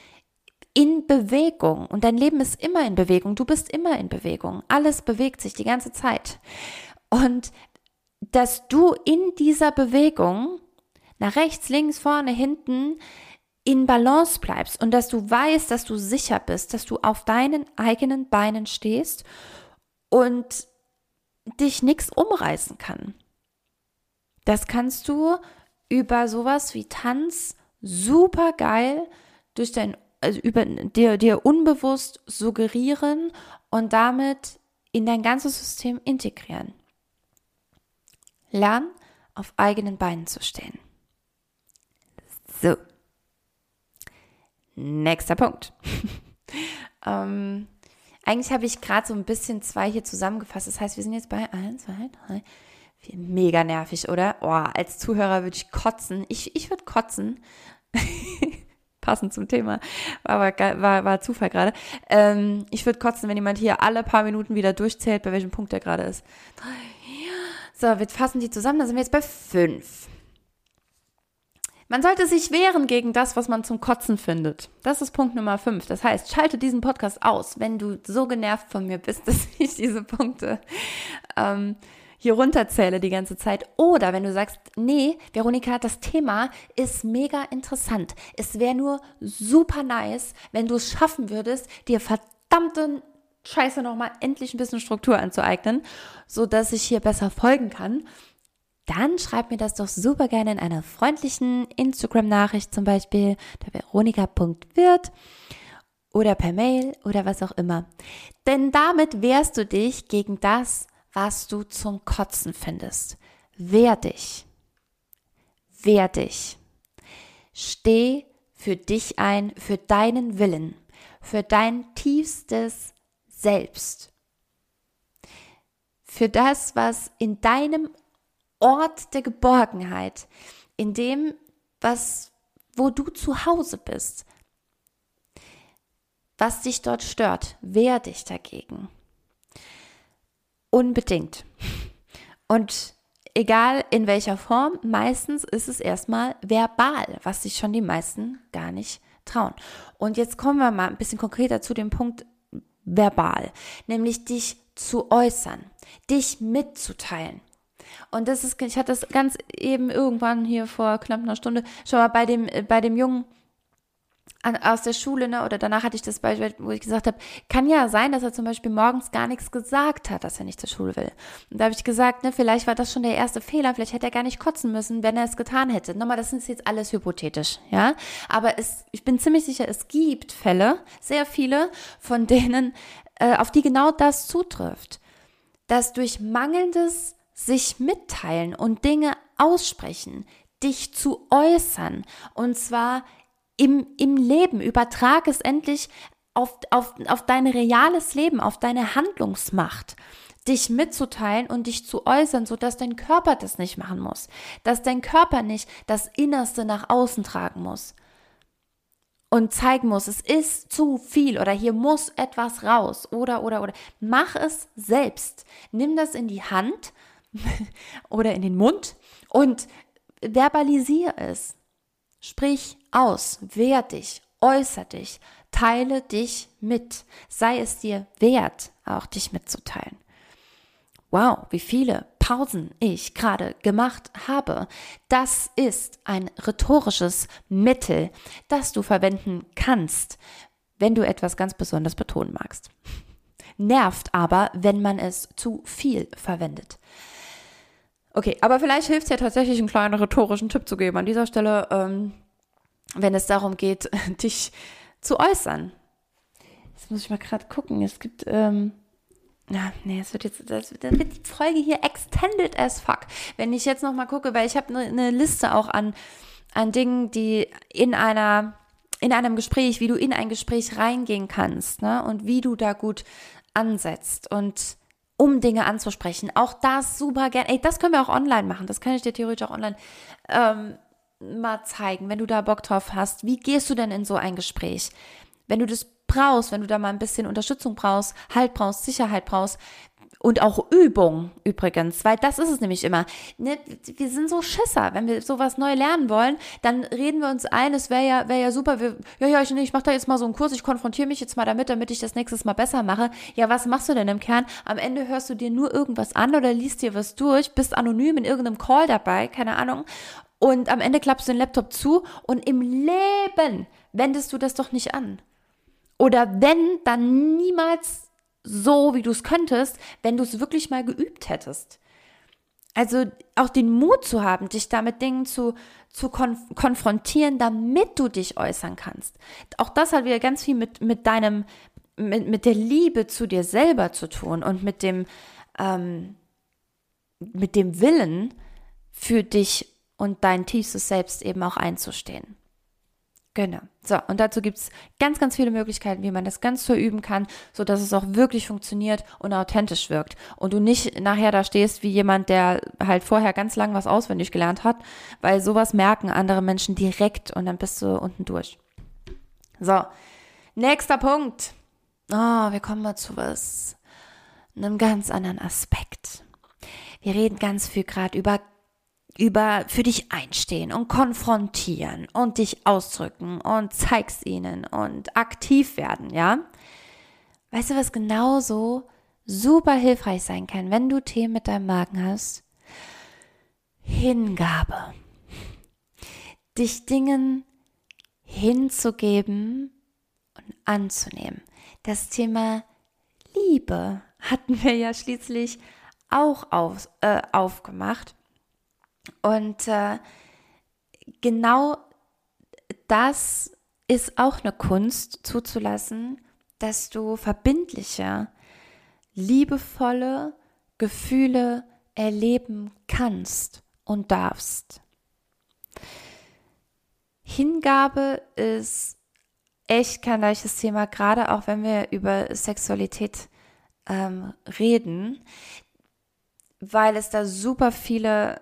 in Bewegung. Und dein Leben ist immer in Bewegung. Du bist immer in Bewegung. Alles bewegt sich die ganze Zeit. Und dass du in dieser Bewegung nach rechts, links, vorne, hinten in Balance bleibst und dass du weißt, dass du sicher bist, dass du auf deinen eigenen Beinen stehst und dich nichts umreißen kann. Das kannst du über sowas wie Tanz super geil durch dein also über dir, dir unbewusst suggerieren und damit in dein ganzes System integrieren. Lern auf eigenen Beinen zu stehen. So. Nächster Punkt. ähm, eigentlich habe ich gerade so ein bisschen zwei hier zusammengefasst. Das heißt, wir sind jetzt bei 1, 2, 3, 4. Mega nervig, oder? Oh, als Zuhörer würde ich kotzen. Ich, ich würde kotzen. Passend zum Thema. War, war, war, war Zufall gerade. Ähm, ich würde kotzen, wenn jemand hier alle paar Minuten wieder durchzählt, bei welchem Punkt der gerade ist. So, wir fassen die zusammen. Dann sind wir jetzt bei 5. Man sollte sich wehren gegen das, was man zum Kotzen findet. Das ist Punkt Nummer 5. Das heißt, schalte diesen Podcast aus, wenn du so genervt von mir bist, dass ich diese Punkte ähm, hier runterzähle die ganze Zeit. Oder wenn du sagst, nee, Veronika, das Thema ist mega interessant. Es wäre nur super nice, wenn du es schaffen würdest, dir verdammte Scheiße nochmal endlich ein bisschen Struktur anzueignen, so dass ich hier besser folgen kann dann schreib mir das doch super gerne in einer freundlichen Instagram-Nachricht zum Beispiel, der veronika.wirt oder per Mail oder was auch immer. Denn damit wehrst du dich gegen das, was du zum Kotzen findest. Wehr dich. Wehr dich. Steh für dich ein, für deinen Willen, für dein tiefstes Selbst. Für das, was in deinem Ort der Geborgenheit, in dem, was, wo du zu Hause bist, was dich dort stört, wehr dich dagegen. Unbedingt. Und egal in welcher Form, meistens ist es erstmal verbal, was sich schon die meisten gar nicht trauen. Und jetzt kommen wir mal ein bisschen konkreter zu dem Punkt verbal, nämlich dich zu äußern, dich mitzuteilen. Und das ist, ich hatte das ganz eben irgendwann hier vor knapp einer Stunde schon mal bei dem, äh, bei dem Jungen an, aus der Schule, ne, oder danach hatte ich das Beispiel, wo ich gesagt habe, kann ja sein, dass er zum Beispiel morgens gar nichts gesagt hat, dass er nicht zur Schule will. Und da habe ich gesagt, ne, vielleicht war das schon der erste Fehler, vielleicht hätte er gar nicht kotzen müssen, wenn er es getan hätte. Nochmal, das ist jetzt alles hypothetisch, ja. Aber es, ich bin ziemlich sicher, es gibt Fälle, sehr viele, von denen, äh, auf die genau das zutrifft. Dass durch mangelndes sich mitteilen und Dinge aussprechen, dich zu äußern. Und zwar im, im Leben. Übertrag es endlich auf, auf, auf dein reales Leben, auf deine Handlungsmacht dich mitzuteilen und dich zu äußern, sodass dein Körper das nicht machen muss, dass dein Körper nicht das Innerste nach außen tragen muss und zeigen muss, es ist zu viel oder hier muss etwas raus oder oder oder. Mach es selbst. Nimm das in die Hand oder in den Mund und verbalisiere es. Sprich aus, wehr dich, äußer dich, teile dich mit. Sei es dir wert, auch dich mitzuteilen. Wow, wie viele Pausen ich gerade gemacht habe. Das ist ein rhetorisches Mittel, das du verwenden kannst, wenn du etwas ganz besonders betonen magst. Nervt aber, wenn man es zu viel verwendet. Okay, aber vielleicht hilft es ja tatsächlich, einen kleinen rhetorischen Tipp zu geben an dieser Stelle, ähm, wenn es darum geht, dich zu äußern. Jetzt muss ich mal gerade gucken. Es gibt, ähm, ja, nee, es wird jetzt, das, dann wird die Folge hier extended as fuck. Wenn ich jetzt noch mal gucke, weil ich habe eine ne Liste auch an, an Dingen, die in einer, in einem Gespräch, wie du in ein Gespräch reingehen kannst, ne, und wie du da gut ansetzt und um Dinge anzusprechen. Auch das super gern. Ey, das können wir auch online machen. Das kann ich dir theoretisch auch online ähm, mal zeigen, wenn du da Bock drauf hast. Wie gehst du denn in so ein Gespräch? Wenn du das brauchst, wenn du da mal ein bisschen Unterstützung brauchst, Halt brauchst, Sicherheit brauchst, und auch Übung übrigens, weil das ist es nämlich immer. Ne? Wir sind so Schisser. Wenn wir sowas neu lernen wollen, dann reden wir uns ein, es wäre ja, wär ja super, wir, ja, ja, ich, ich mache da jetzt mal so einen Kurs, ich konfrontiere mich jetzt mal damit, damit ich das nächstes Mal besser mache. Ja, was machst du denn im Kern? Am Ende hörst du dir nur irgendwas an oder liest dir was durch, bist anonym in irgendeinem Call dabei, keine Ahnung. Und am Ende klappst du den Laptop zu und im Leben wendest du das doch nicht an. Oder wenn, dann niemals so, wie du es könntest, wenn du es wirklich mal geübt hättest. Also auch den Mut zu haben, dich da mit Dingen zu, zu konf konfrontieren, damit du dich äußern kannst. Auch das hat wieder ganz viel mit, mit deinem, mit, mit der Liebe zu dir selber zu tun und mit dem, ähm, mit dem Willen für dich und dein tiefstes Selbst eben auch einzustehen. Genau. So, und dazu gibt's ganz, ganz viele Möglichkeiten, wie man das ganz so üben kann, so dass es auch wirklich funktioniert und authentisch wirkt. Und du nicht nachher da stehst wie jemand, der halt vorher ganz lang was auswendig gelernt hat, weil sowas merken andere Menschen direkt und dann bist du unten durch. So, nächster Punkt. Oh, wir kommen mal zu was, einem ganz anderen Aspekt. Wir reden ganz viel gerade über über für dich einstehen und konfrontieren und dich ausdrücken und zeigst ihnen und aktiv werden, ja? Weißt du, was genauso super hilfreich sein kann, wenn du Themen mit deinem Magen hast? Hingabe. Dich Dingen hinzugeben und anzunehmen. Das Thema Liebe hatten wir ja schließlich auch auf, äh, aufgemacht. Und äh, genau das ist auch eine Kunst zuzulassen, dass du verbindliche, liebevolle Gefühle erleben kannst und darfst. Hingabe ist echt kein leichtes Thema, gerade auch wenn wir über Sexualität ähm, reden, weil es da super viele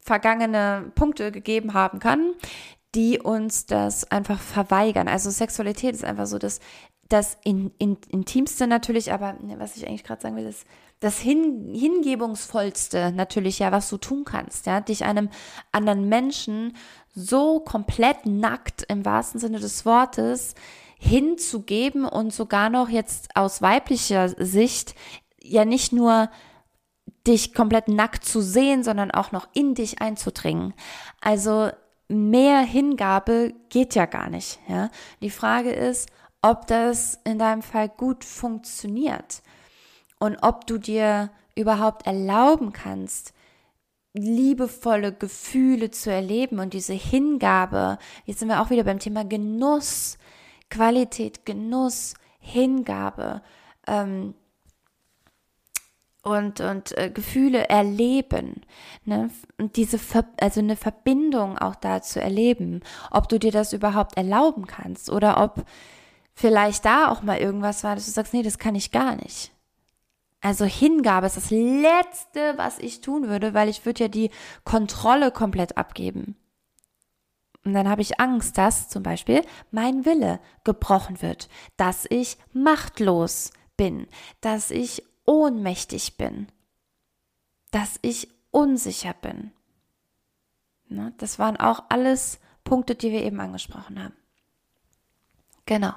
vergangene Punkte gegeben haben kann, die uns das einfach verweigern. Also Sexualität ist einfach so das, das in, in, Intimste natürlich, aber ne, was ich eigentlich gerade sagen will, ist das Hin, Hingebungsvollste natürlich ja, was du tun kannst, ja, dich einem anderen Menschen so komplett nackt im wahrsten Sinne des Wortes hinzugeben und sogar noch jetzt aus weiblicher Sicht ja nicht nur dich komplett nackt zu sehen, sondern auch noch in dich einzudringen. Also mehr Hingabe geht ja gar nicht. Ja? Die Frage ist, ob das in deinem Fall gut funktioniert und ob du dir überhaupt erlauben kannst, liebevolle Gefühle zu erleben und diese Hingabe. Jetzt sind wir auch wieder beim Thema Genuss, Qualität, Genuss, Hingabe. Ähm, und, und äh, Gefühle erleben. Ne? Und diese, Ver also eine Verbindung auch da zu erleben, ob du dir das überhaupt erlauben kannst oder ob vielleicht da auch mal irgendwas war, dass du sagst, nee, das kann ich gar nicht. Also Hingabe ist das Letzte, was ich tun würde, weil ich würde ja die Kontrolle komplett abgeben. Und dann habe ich Angst, dass zum Beispiel mein Wille gebrochen wird, dass ich machtlos bin, dass ich ohnmächtig bin, dass ich unsicher bin. Ne? Das waren auch alles Punkte, die wir eben angesprochen haben. Genau.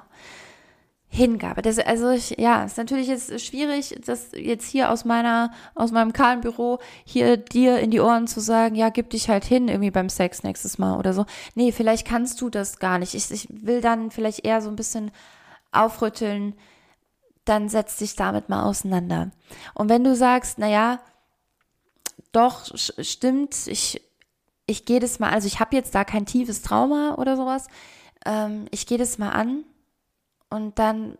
Hingabe. Das, also ich, ja, ist natürlich jetzt schwierig, das jetzt hier aus meiner, aus meinem kahlen Büro hier dir in die Ohren zu sagen, ja, gib dich halt hin irgendwie beim Sex nächstes Mal oder so. Nee, vielleicht kannst du das gar nicht. Ich, ich will dann vielleicht eher so ein bisschen aufrütteln, dann setz dich damit mal auseinander. Und wenn du sagst, na ja, doch, stimmt, ich, ich gehe das mal, also ich habe jetzt da kein tiefes Trauma oder sowas, ähm, ich gehe das mal an und dann,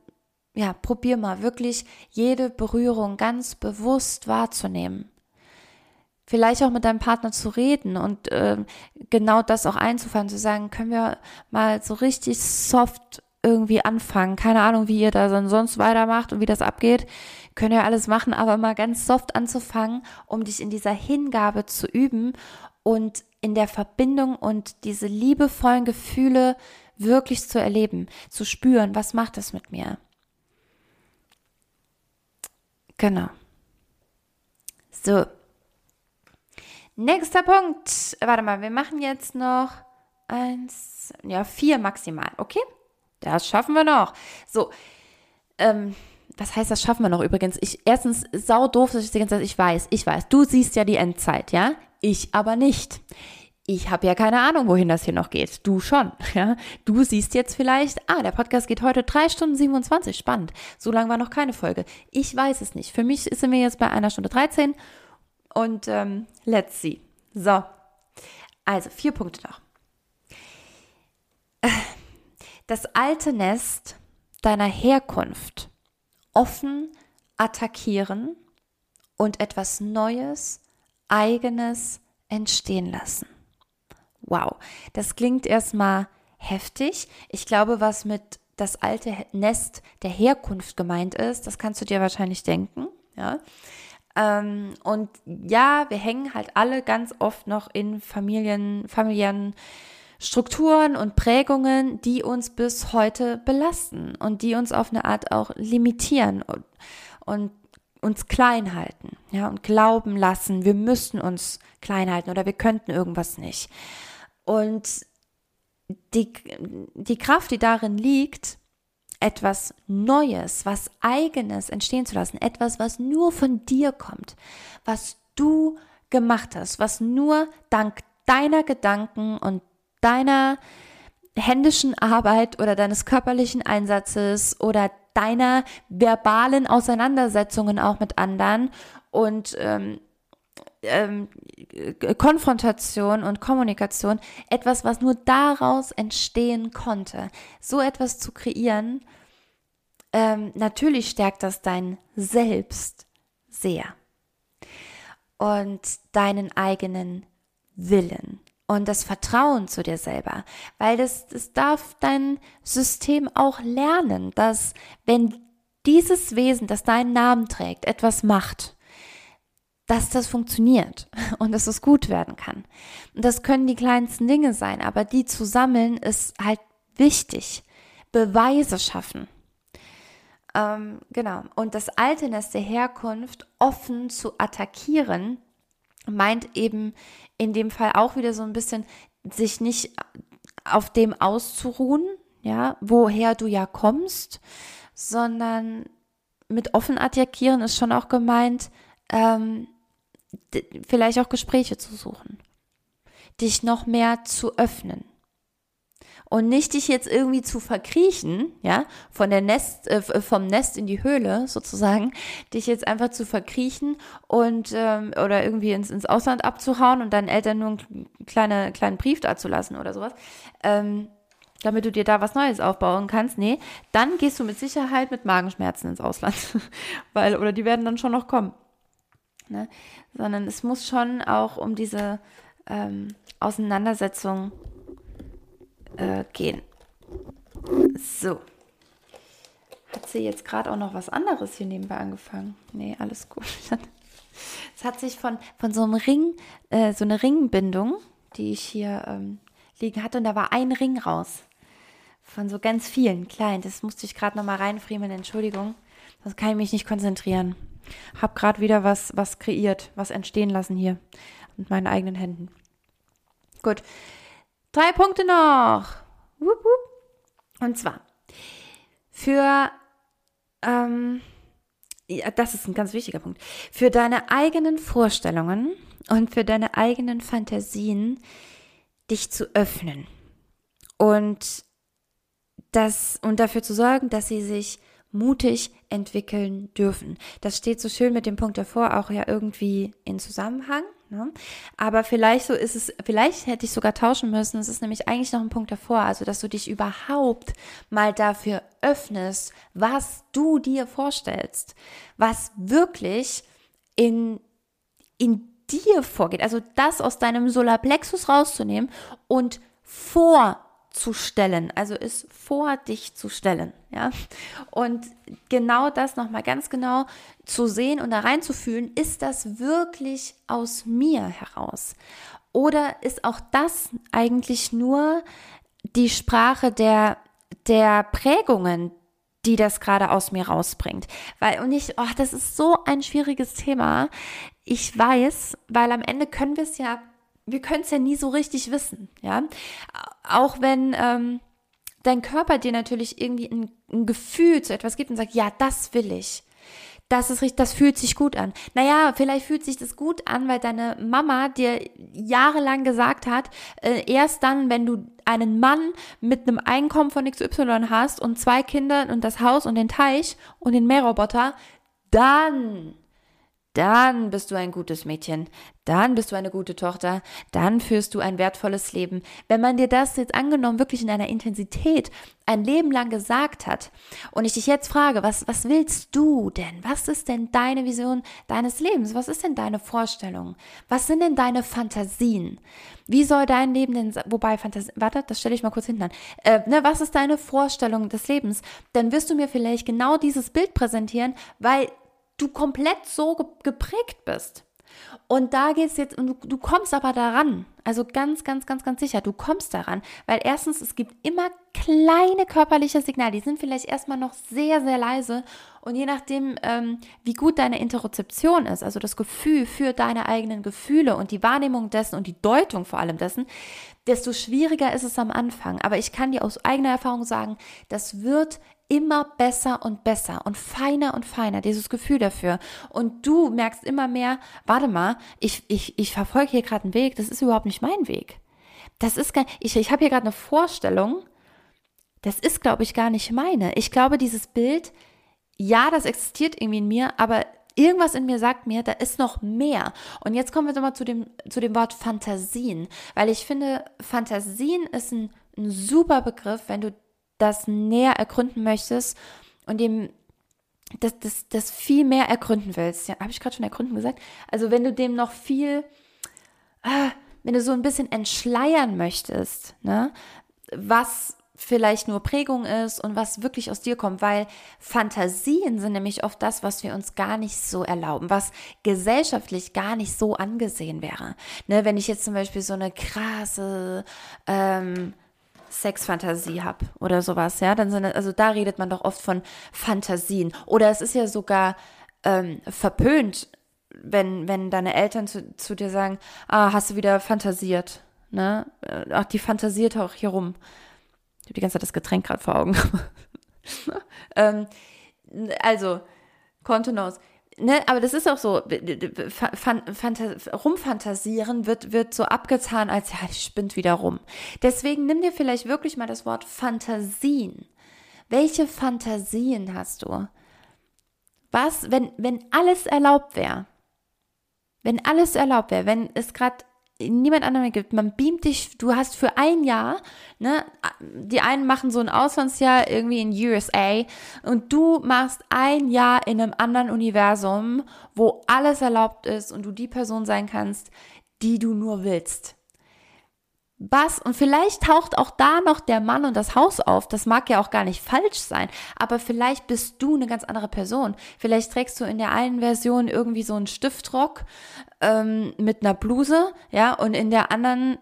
ja, probier mal wirklich jede Berührung ganz bewusst wahrzunehmen. Vielleicht auch mit deinem Partner zu reden und äh, genau das auch einzufangen, zu sagen, können wir mal so richtig soft irgendwie anfangen. Keine Ahnung, wie ihr da sonst weitermacht und wie das abgeht. Könnt ihr alles machen, aber mal ganz soft anzufangen, um dich in dieser Hingabe zu üben und in der Verbindung und diese liebevollen Gefühle wirklich zu erleben, zu spüren, was macht es mit mir. Genau. So. Nächster Punkt. Warte mal, wir machen jetzt noch eins, ja, vier maximal, okay? Das schaffen wir noch. So, ähm, was heißt, das schaffen wir noch übrigens? Ich, erstens, sau doof, dass ich die ganze Zeit, ich weiß, ich weiß, du siehst ja die Endzeit, ja? Ich aber nicht. Ich habe ja keine Ahnung, wohin das hier noch geht. Du schon, ja? Du siehst jetzt vielleicht, ah, der Podcast geht heute drei Stunden 27, spannend. So lange war noch keine Folge. Ich weiß es nicht. Für mich sind wir jetzt bei einer Stunde 13 und ähm, let's see. So, also vier Punkte noch das alte Nest deiner Herkunft offen attackieren und etwas Neues, eigenes entstehen lassen. Wow, das klingt erstmal heftig. Ich glaube, was mit das alte Nest der Herkunft gemeint ist, das kannst du dir wahrscheinlich denken, ja. Ähm, und ja, wir hängen halt alle ganz oft noch in Familien, familiären Strukturen und Prägungen, die uns bis heute belasten und die uns auf eine Art auch limitieren und, und uns klein halten, ja, und glauben lassen, wir müssten uns klein halten oder wir könnten irgendwas nicht. Und die, die Kraft, die darin liegt, etwas Neues, was eigenes entstehen zu lassen, etwas, was nur von dir kommt, was du gemacht hast, was nur dank deiner Gedanken und deiner händischen Arbeit oder deines körperlichen Einsatzes oder deiner verbalen Auseinandersetzungen auch mit anderen und ähm, ähm, Konfrontation und Kommunikation etwas, was nur daraus entstehen konnte. So etwas zu kreieren, ähm, natürlich stärkt das dein Selbst sehr und deinen eigenen Willen und das Vertrauen zu dir selber, weil das, das darf dein System auch lernen, dass wenn dieses Wesen, das deinen Namen trägt, etwas macht, dass das funktioniert und dass es gut werden kann. Und das können die kleinsten Dinge sein, aber die zu sammeln ist halt wichtig. Beweise schaffen. Ähm, genau. Und das alte der Herkunft offen zu attackieren, meint eben in dem Fall auch wieder so ein bisschen, sich nicht auf dem auszuruhen, ja, woher du ja kommst, sondern mit offen attackieren ist schon auch gemeint, ähm, vielleicht auch Gespräche zu suchen, dich noch mehr zu öffnen und nicht dich jetzt irgendwie zu verkriechen, ja, von der Nest, äh, vom Nest in die Höhle sozusagen, dich jetzt einfach zu verkriechen und ähm, oder irgendwie ins, ins Ausland abzuhauen und deinen Eltern nur einen kleine, kleinen Brief dazulassen oder sowas. Ähm, damit du dir da was Neues aufbauen kannst. Nee, dann gehst du mit Sicherheit mit Magenschmerzen ins Ausland. Weil, oder die werden dann schon noch kommen. Ne? Sondern es muss schon auch um diese ähm, Auseinandersetzung äh, gehen. So. Hat sie jetzt gerade auch noch was anderes hier nebenbei angefangen? Nee, alles gut. Es hat sich von, von so einem Ring, äh, so eine Ringbindung, die ich hier ähm, liegen hatte, und da war ein Ring raus. Von so ganz vielen kleinen. Das musste ich gerade nochmal reinfriemeln, Entschuldigung. Sonst kann ich mich nicht konzentrieren. Hab gerade wieder was, was kreiert, was entstehen lassen hier. Mit meinen eigenen Händen. Gut. Drei Punkte noch. Und zwar für, ähm, ja, das ist ein ganz wichtiger Punkt, für deine eigenen Vorstellungen und für deine eigenen Fantasien dich zu öffnen und das und dafür zu sorgen, dass sie sich mutig entwickeln dürfen. Das steht so schön mit dem Punkt davor auch ja irgendwie in Zusammenhang. Ne? Aber vielleicht so ist es, vielleicht hätte ich sogar tauschen müssen. Es ist nämlich eigentlich noch ein Punkt davor, also dass du dich überhaupt mal dafür öffnest, was du dir vorstellst, was wirklich in, in dir vorgeht. Also das aus deinem Solarplexus rauszunehmen und vor zu stellen, also es vor dich zu stellen, ja. Und genau das nochmal ganz genau zu sehen und da reinzufühlen, ist das wirklich aus mir heraus? Oder ist auch das eigentlich nur die Sprache der, der Prägungen, die das gerade aus mir rausbringt. Weil, und ich, oh, das ist so ein schwieriges Thema. Ich weiß, weil am Ende können wir es ja wir können es ja nie so richtig wissen, ja. Auch wenn ähm, dein Körper dir natürlich irgendwie ein, ein Gefühl zu etwas gibt und sagt, ja, das will ich. Das ist richtig, das fühlt sich gut an. Naja, vielleicht fühlt sich das gut an, weil deine Mama dir jahrelang gesagt hat, äh, erst dann, wenn du einen Mann mit einem Einkommen von XY hast und zwei Kinder und das Haus und den Teich und den Mähroboter, dann dann bist du ein gutes Mädchen, dann bist du eine gute Tochter, dann führst du ein wertvolles Leben. Wenn man dir das jetzt angenommen wirklich in einer Intensität ein Leben lang gesagt hat und ich dich jetzt frage, was, was willst du denn? Was ist denn deine Vision deines Lebens? Was ist denn deine Vorstellung? Was sind denn deine Fantasien? Wie soll dein Leben denn, wobei Fantasie, warte, das stelle ich mal kurz hinten an. Äh, ne, was ist deine Vorstellung des Lebens? Dann wirst du mir vielleicht genau dieses Bild präsentieren, weil du komplett so geprägt bist. Und da geht es jetzt, und du, du kommst aber daran, also ganz, ganz, ganz, ganz sicher, du kommst daran, weil erstens, es gibt immer kleine körperliche Signale, die sind vielleicht erstmal noch sehr, sehr leise und je nachdem, ähm, wie gut deine Interozeption ist, also das Gefühl für deine eigenen Gefühle und die Wahrnehmung dessen und die Deutung vor allem dessen, desto schwieriger ist es am Anfang. Aber ich kann dir aus eigener Erfahrung sagen, das wird immer besser und besser und feiner und feiner, dieses Gefühl dafür. Und du merkst immer mehr, warte mal, ich, ich, ich verfolge hier gerade einen Weg, das ist überhaupt nicht mein Weg. Das ist gar, ich, ich habe hier gerade eine Vorstellung, das ist, glaube ich, gar nicht meine. Ich glaube, dieses Bild, ja, das existiert irgendwie in mir, aber irgendwas in mir sagt mir, da ist noch mehr. Und jetzt kommen wir nochmal zu dem, zu dem Wort Fantasien, weil ich finde, Fantasien ist ein, ein super Begriff, wenn du das näher ergründen möchtest und dem das, das, das viel mehr ergründen willst. Ja, habe ich gerade schon ergründen gesagt? Also wenn du dem noch viel, ah, wenn du so ein bisschen entschleiern möchtest, ne, was vielleicht nur Prägung ist und was wirklich aus dir kommt, weil Fantasien sind nämlich oft das, was wir uns gar nicht so erlauben, was gesellschaftlich gar nicht so angesehen wäre. Ne, wenn ich jetzt zum Beispiel so eine krasse ähm, Sexfantasie habe oder sowas, ja, dann sind also da redet man doch oft von Fantasien oder es ist ja sogar ähm, verpönt, wenn wenn deine Eltern zu, zu dir sagen, ah, hast du wieder fantasiert, ne? Äh, ach, die fantasiert auch hier rum. Ich habe die ganze Zeit das Getränk gerade vor Augen. ähm, also, Kontenance. Ne, aber das ist auch so, rumfantasieren wird, wird so abgetan, als ja, ich spinnt wieder rum. Deswegen nimm dir vielleicht wirklich mal das Wort Fantasien. Welche Fantasien hast du? Was, wenn, wenn alles erlaubt wäre? Wenn alles erlaubt wäre, wenn es gerade niemand anderem gibt. Man beamt dich, du hast für ein Jahr, ne, die einen machen so ein Auslandsjahr irgendwie in USA und du machst ein Jahr in einem anderen Universum, wo alles erlaubt ist und du die Person sein kannst, die du nur willst was, und vielleicht taucht auch da noch der Mann und das Haus auf, das mag ja auch gar nicht falsch sein, aber vielleicht bist du eine ganz andere Person. Vielleicht trägst du in der einen Version irgendwie so einen Stiftrock ähm, mit einer Bluse, ja, und in der anderen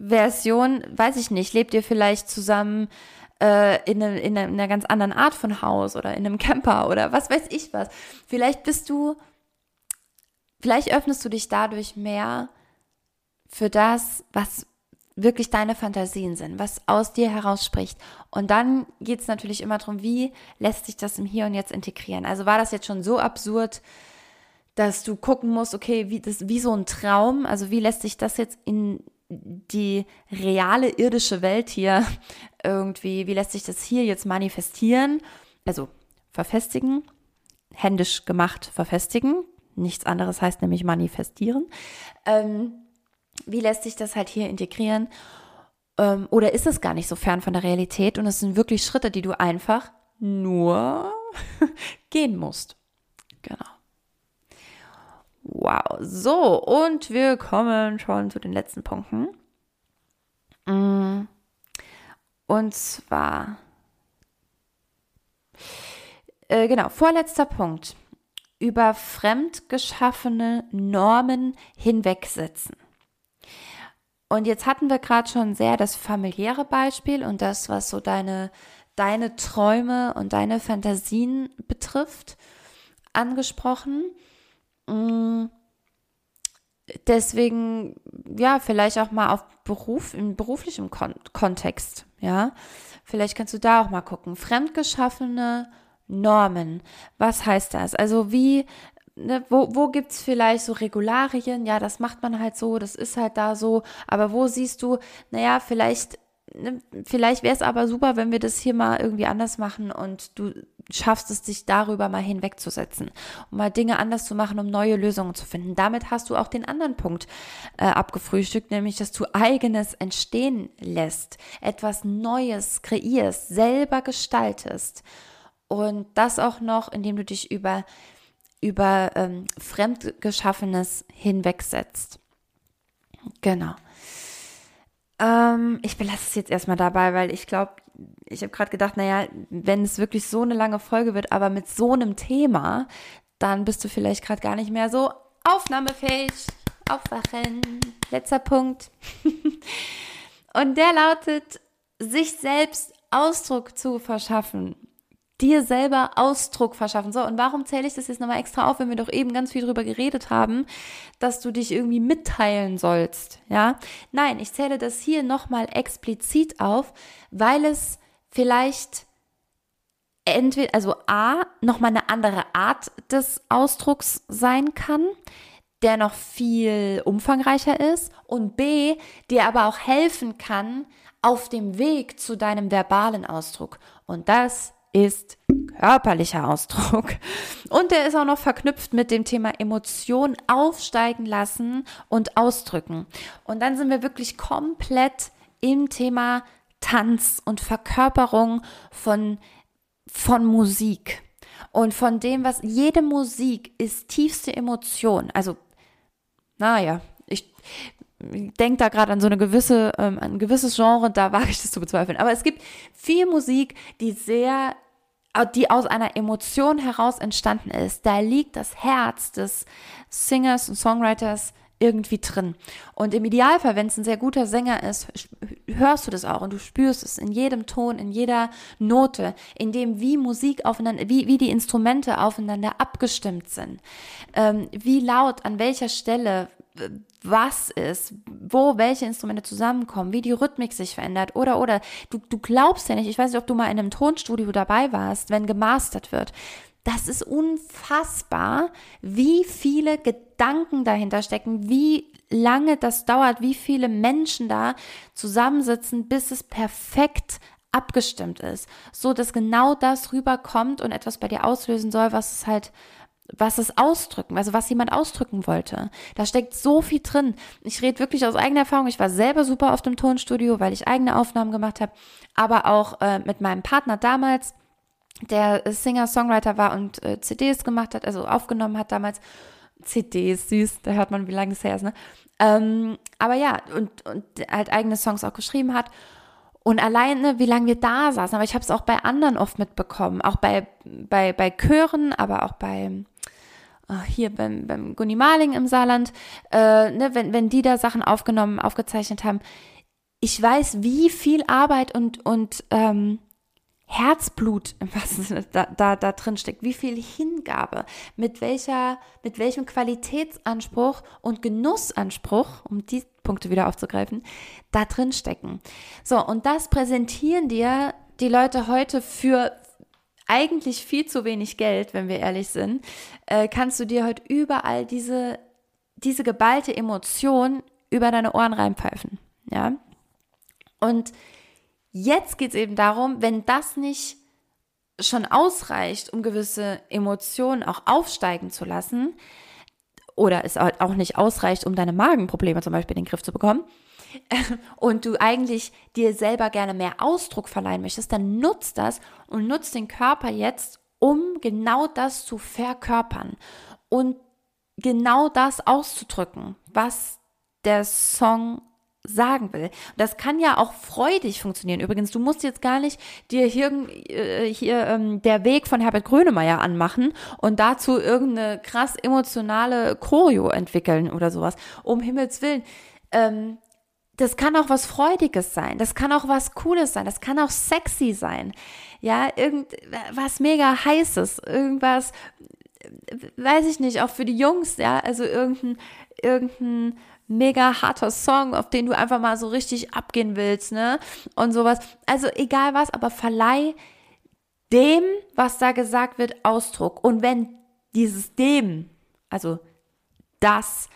Version, weiß ich nicht, lebt ihr vielleicht zusammen äh, in, eine, in einer ganz anderen Art von Haus oder in einem Camper oder was weiß ich was. Vielleicht bist du, vielleicht öffnest du dich dadurch mehr für das, was wirklich deine Fantasien sind, was aus dir herausspricht. Und dann geht es natürlich immer darum, wie lässt sich das im Hier und Jetzt integrieren. Also war das jetzt schon so absurd, dass du gucken musst, okay, wie, das, wie so ein Traum, also wie lässt sich das jetzt in die reale irdische Welt hier irgendwie, wie lässt sich das hier jetzt manifestieren? Also verfestigen, händisch gemacht verfestigen. Nichts anderes heißt nämlich manifestieren. Ähm, wie lässt sich das halt hier integrieren? Ähm, oder ist es gar nicht so fern von der Realität und es sind wirklich Schritte, die du einfach nur gehen musst. Genau. Wow. So, und wir kommen schon zu den letzten Punkten. Mm. Und zwar, äh, genau, vorletzter Punkt. Über fremdgeschaffene Normen hinwegsetzen. Und jetzt hatten wir gerade schon sehr das familiäre Beispiel und das, was so deine, deine Träume und deine Fantasien betrifft, angesprochen. Mm, deswegen, ja, vielleicht auch mal auf Beruf, in beruflichem Kon Kontext, ja. Vielleicht kannst du da auch mal gucken. Fremdgeschaffene Normen. Was heißt das? Also wie ne, wo, wo gibt es vielleicht so Regularien? Ja, das macht man halt so, das ist halt da so. Aber wo siehst du, naja, vielleicht, ne, vielleicht wäre es aber super, wenn wir das hier mal irgendwie anders machen und du schaffst es, dich darüber mal hinwegzusetzen, um mal Dinge anders zu machen, um neue Lösungen zu finden. Damit hast du auch den anderen Punkt äh, abgefrühstückt, nämlich, dass du eigenes entstehen lässt, etwas Neues kreierst, selber gestaltest. Und das auch noch, indem du dich über über ähm, Fremdgeschaffenes hinwegsetzt. Genau. Ähm, ich belasse es jetzt erstmal dabei, weil ich glaube, ich habe gerade gedacht, naja, wenn es wirklich so eine lange Folge wird, aber mit so einem Thema, dann bist du vielleicht gerade gar nicht mehr so aufnahmefähig. Aufwachen. Letzter Punkt. Und der lautet, sich selbst Ausdruck zu verschaffen dir selber Ausdruck verschaffen. So, und warum zähle ich das jetzt nochmal extra auf, wenn wir doch eben ganz viel drüber geredet haben, dass du dich irgendwie mitteilen sollst, ja? Nein, ich zähle das hier nochmal explizit auf, weil es vielleicht entweder, also A, nochmal eine andere Art des Ausdrucks sein kann, der noch viel umfangreicher ist und B, dir aber auch helfen kann auf dem Weg zu deinem verbalen Ausdruck. Und das ist körperlicher Ausdruck. Und der ist auch noch verknüpft mit dem Thema Emotionen aufsteigen lassen und ausdrücken. Und dann sind wir wirklich komplett im Thema Tanz und Verkörperung von, von Musik. Und von dem, was jede Musik ist, tiefste Emotion. Also, naja, ich denke da gerade an so eine gewisse, ähm, ein gewisses Genre, da wage ich das zu bezweifeln. Aber es gibt viel Musik, die sehr, die aus einer Emotion heraus entstanden ist. Da liegt das Herz des Singers und Songwriters irgendwie drin. Und im Idealfall, wenn es ein sehr guter Sänger ist, hörst du das auch und du spürst es in jedem Ton, in jeder Note, in dem wie Musik aufeinander, wie, wie die Instrumente aufeinander abgestimmt sind, ähm, wie laut, an welcher Stelle, was ist, wo welche Instrumente zusammenkommen, wie die Rhythmik sich verändert oder oder du, du glaubst ja nicht, ich weiß nicht, ob du mal in einem Tonstudio dabei warst, wenn gemastert wird. Das ist unfassbar, wie viele Gedanken dahinter stecken, wie lange das dauert, wie viele Menschen da zusammensitzen, bis es perfekt abgestimmt ist, so dass genau das rüberkommt und etwas bei dir auslösen soll, was es halt was es ausdrücken, also was jemand ausdrücken wollte. Da steckt so viel drin. Ich rede wirklich aus eigener Erfahrung. Ich war selber super auf dem Tonstudio, weil ich eigene Aufnahmen gemacht habe, aber auch äh, mit meinem Partner damals der Singer-Songwriter war und äh, CDs gemacht hat, also aufgenommen hat damals. CDs, süß, da hört man, wie lange es her ist, ne? Ähm, aber ja, und, und halt eigene Songs auch geschrieben hat. Und alleine, wie lange wir da saßen, aber ich habe es auch bei anderen oft mitbekommen, auch bei, bei, bei Chören, aber auch bei hier beim, beim Gunni Marling im Saarland, äh, ne, wenn, wenn die da Sachen aufgenommen, aufgezeichnet haben. Ich weiß, wie viel Arbeit und, und ähm, Herzblut was da, da, da drin steckt, wie viel Hingabe, mit welcher, mit welchem Qualitätsanspruch und Genussanspruch, um die Punkte wieder aufzugreifen, da drin stecken. So, und das präsentieren dir die Leute heute für eigentlich viel zu wenig Geld, wenn wir ehrlich sind, äh, kannst du dir heute überall diese, diese geballte Emotion über deine Ohren reinpfeifen. Ja. Und Jetzt geht es eben darum, wenn das nicht schon ausreicht, um gewisse Emotionen auch aufsteigen zu lassen, oder es auch nicht ausreicht, um deine Magenprobleme zum Beispiel in den Griff zu bekommen, und du eigentlich dir selber gerne mehr Ausdruck verleihen möchtest, dann nutzt das und nutzt den Körper jetzt, um genau das zu verkörpern und genau das auszudrücken, was der Song sagen will. Das kann ja auch freudig funktionieren. Übrigens, du musst jetzt gar nicht dir hier, äh, hier ähm, der Weg von Herbert Grönemeyer anmachen und dazu irgendeine krass emotionale Choreo entwickeln oder sowas. Um Himmels Willen. Ähm, das kann auch was Freudiges sein. Das kann auch was Cooles sein. Das kann auch sexy sein. Ja, irgendwas mega heißes. Irgendwas, weiß ich nicht, auch für die Jungs, ja, also irgendein, irgendein mega harter Song, auf den du einfach mal so richtig abgehen willst, ne? Und sowas. Also egal was, aber verleih dem, was da gesagt wird, Ausdruck. Und wenn dieses dem, also das,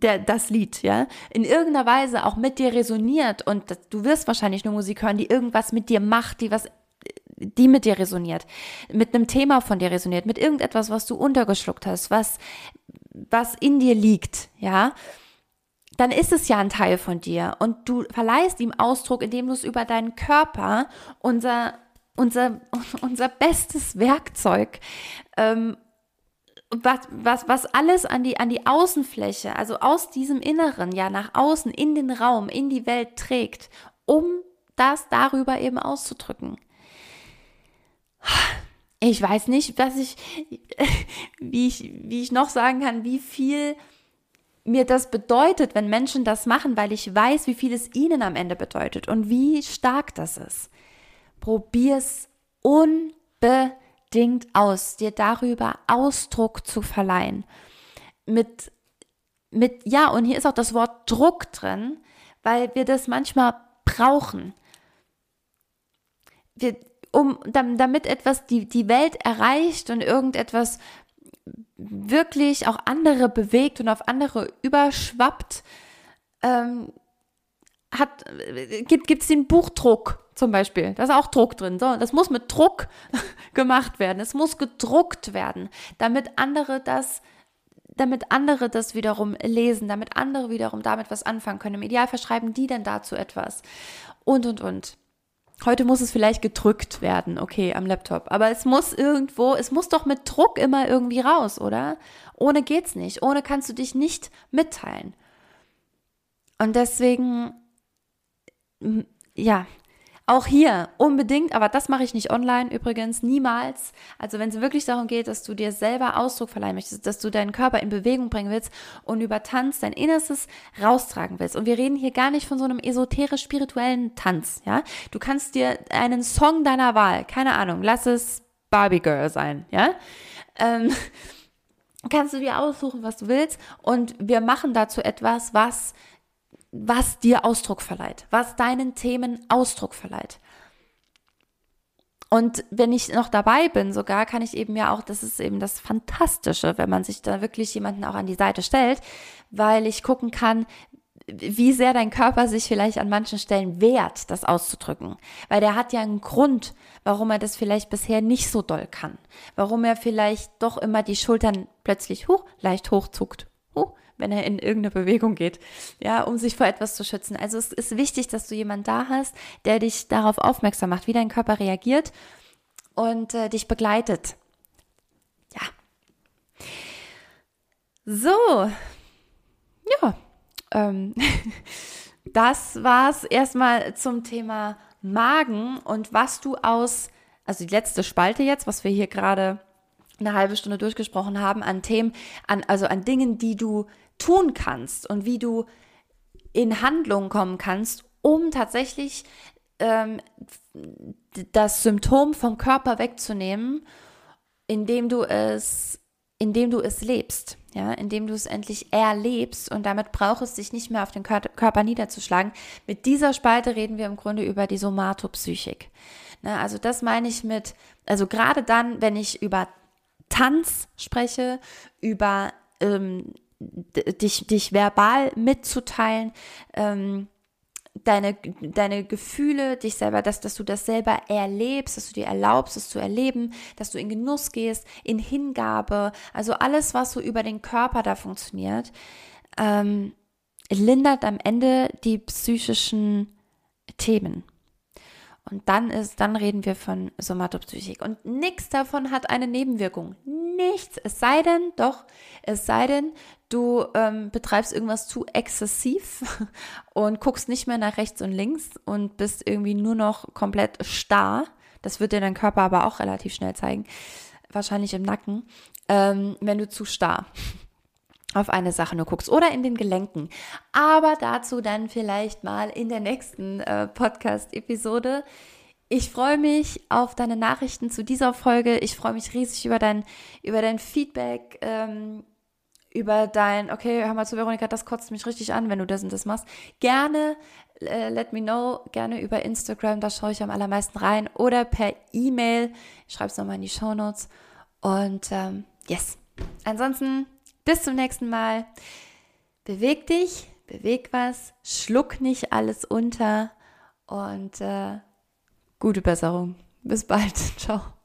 der, das Lied, ja, in irgendeiner Weise auch mit dir resoniert und das, du wirst wahrscheinlich nur Musik hören, die irgendwas mit dir macht, die was die mit dir resoniert, mit einem Thema von dir resoniert, mit irgendetwas, was du untergeschluckt hast, was, was in dir liegt, ja, dann ist es ja ein Teil von dir und du verleihst ihm Ausdruck, indem du es über deinen Körper, unser, unser, unser bestes Werkzeug, ähm, was, was, was alles an die, an die Außenfläche, also aus diesem Inneren, ja, nach außen, in den Raum, in die Welt trägt, um das darüber eben auszudrücken. Ich weiß nicht, was ich, wie ich, wie ich noch sagen kann, wie viel mir das bedeutet, wenn Menschen das machen, weil ich weiß, wie viel es ihnen am Ende bedeutet und wie stark das ist. Probier's unbedingt aus, dir darüber Ausdruck zu verleihen. Mit, mit, ja, und hier ist auch das Wort Druck drin, weil wir das manchmal brauchen. Wir, um, damit etwas die, die Welt erreicht und irgendetwas wirklich auch andere bewegt und auf andere überschwappt, ähm, hat, gibt es den Buchdruck zum Beispiel. Da ist auch Druck drin. So, das muss mit Druck gemacht werden. Es muss gedruckt werden, damit andere das damit andere das wiederum lesen, damit andere wiederum damit was anfangen können. Im Idealfall schreiben die dann dazu etwas. Und, und, und. Heute muss es vielleicht gedrückt werden, okay, am Laptop. Aber es muss irgendwo, es muss doch mit Druck immer irgendwie raus, oder? Ohne geht's nicht. Ohne kannst du dich nicht mitteilen. Und deswegen, ja, auch hier unbedingt, aber das mache ich nicht online übrigens, niemals. Also wenn es wirklich darum geht, dass du dir selber Ausdruck verleihen möchtest, dass du deinen Körper in Bewegung bringen willst und über Tanz dein Innerstes raustragen willst. Und wir reden hier gar nicht von so einem esoterisch-spirituellen Tanz, ja. Du kannst dir einen Song deiner Wahl, keine Ahnung, lass es Barbie Girl sein, ja. Ähm, kannst du dir aussuchen, was du willst und wir machen dazu etwas, was was dir Ausdruck verleiht, was deinen Themen Ausdruck verleiht. Und wenn ich noch dabei bin, sogar kann ich eben ja auch, das ist eben das Fantastische, wenn man sich da wirklich jemanden auch an die Seite stellt, weil ich gucken kann, wie sehr dein Körper sich vielleicht an manchen Stellen wehrt, das auszudrücken. Weil der hat ja einen Grund, warum er das vielleicht bisher nicht so doll kann. Warum er vielleicht doch immer die Schultern plötzlich hoch, leicht hochzuckt. Huh, wenn er in irgendeine Bewegung geht, ja, um sich vor etwas zu schützen. Also es ist wichtig, dass du jemanden da hast, der dich darauf aufmerksam macht, wie dein Körper reagiert und äh, dich begleitet. Ja. So, ja, ähm, das war's erstmal zum Thema Magen und was du aus, also die letzte Spalte jetzt, was wir hier gerade eine halbe Stunde durchgesprochen haben, an Themen, an, also an Dingen, die du tun kannst und wie du in Handlungen kommen kannst, um tatsächlich ähm, das Symptom vom Körper wegzunehmen, indem du es, indem du es lebst, ja, indem du es endlich erlebst und damit braucht es dich nicht mehr auf den Körper niederzuschlagen. Mit dieser Spalte reden wir im Grunde über die Somatopsychik. Ne, also das meine ich mit, also gerade dann, wenn ich über Tanz spreche, über ähm, dich, dich verbal mitzuteilen, ähm, deine, deine Gefühle, dich selber, dass, dass du das selber erlebst, dass du dir erlaubst, es zu erleben, dass du in Genuss gehst, in Hingabe, also alles, was so über den Körper da funktioniert, ähm, lindert am Ende die psychischen Themen. Und dann ist, dann reden wir von Somatopsychik. Und nichts davon hat eine Nebenwirkung. Nichts. Es sei denn, doch, es sei denn, du ähm, betreibst irgendwas zu exzessiv und guckst nicht mehr nach rechts und links und bist irgendwie nur noch komplett starr. Das wird dir dein Körper aber auch relativ schnell zeigen. Wahrscheinlich im Nacken, ähm, wenn du zu starr auf eine Sache nur guckst oder in den Gelenken. Aber dazu dann vielleicht mal in der nächsten äh, Podcast-Episode. Ich freue mich auf deine Nachrichten zu dieser Folge. Ich freue mich riesig über dein, über dein Feedback, ähm, über dein, okay, hör mal zu, Veronika, das kotzt mich richtig an, wenn du das und das machst. Gerne, äh, let me know, gerne über Instagram, da schaue ich am allermeisten rein oder per E-Mail. Ich schreibe es nochmal in die Show Notes. Und ähm, yes. Ansonsten bis zum nächsten Mal. Beweg dich, beweg was, schluck nicht alles unter und äh, gute Besserung. Bis bald. Ciao.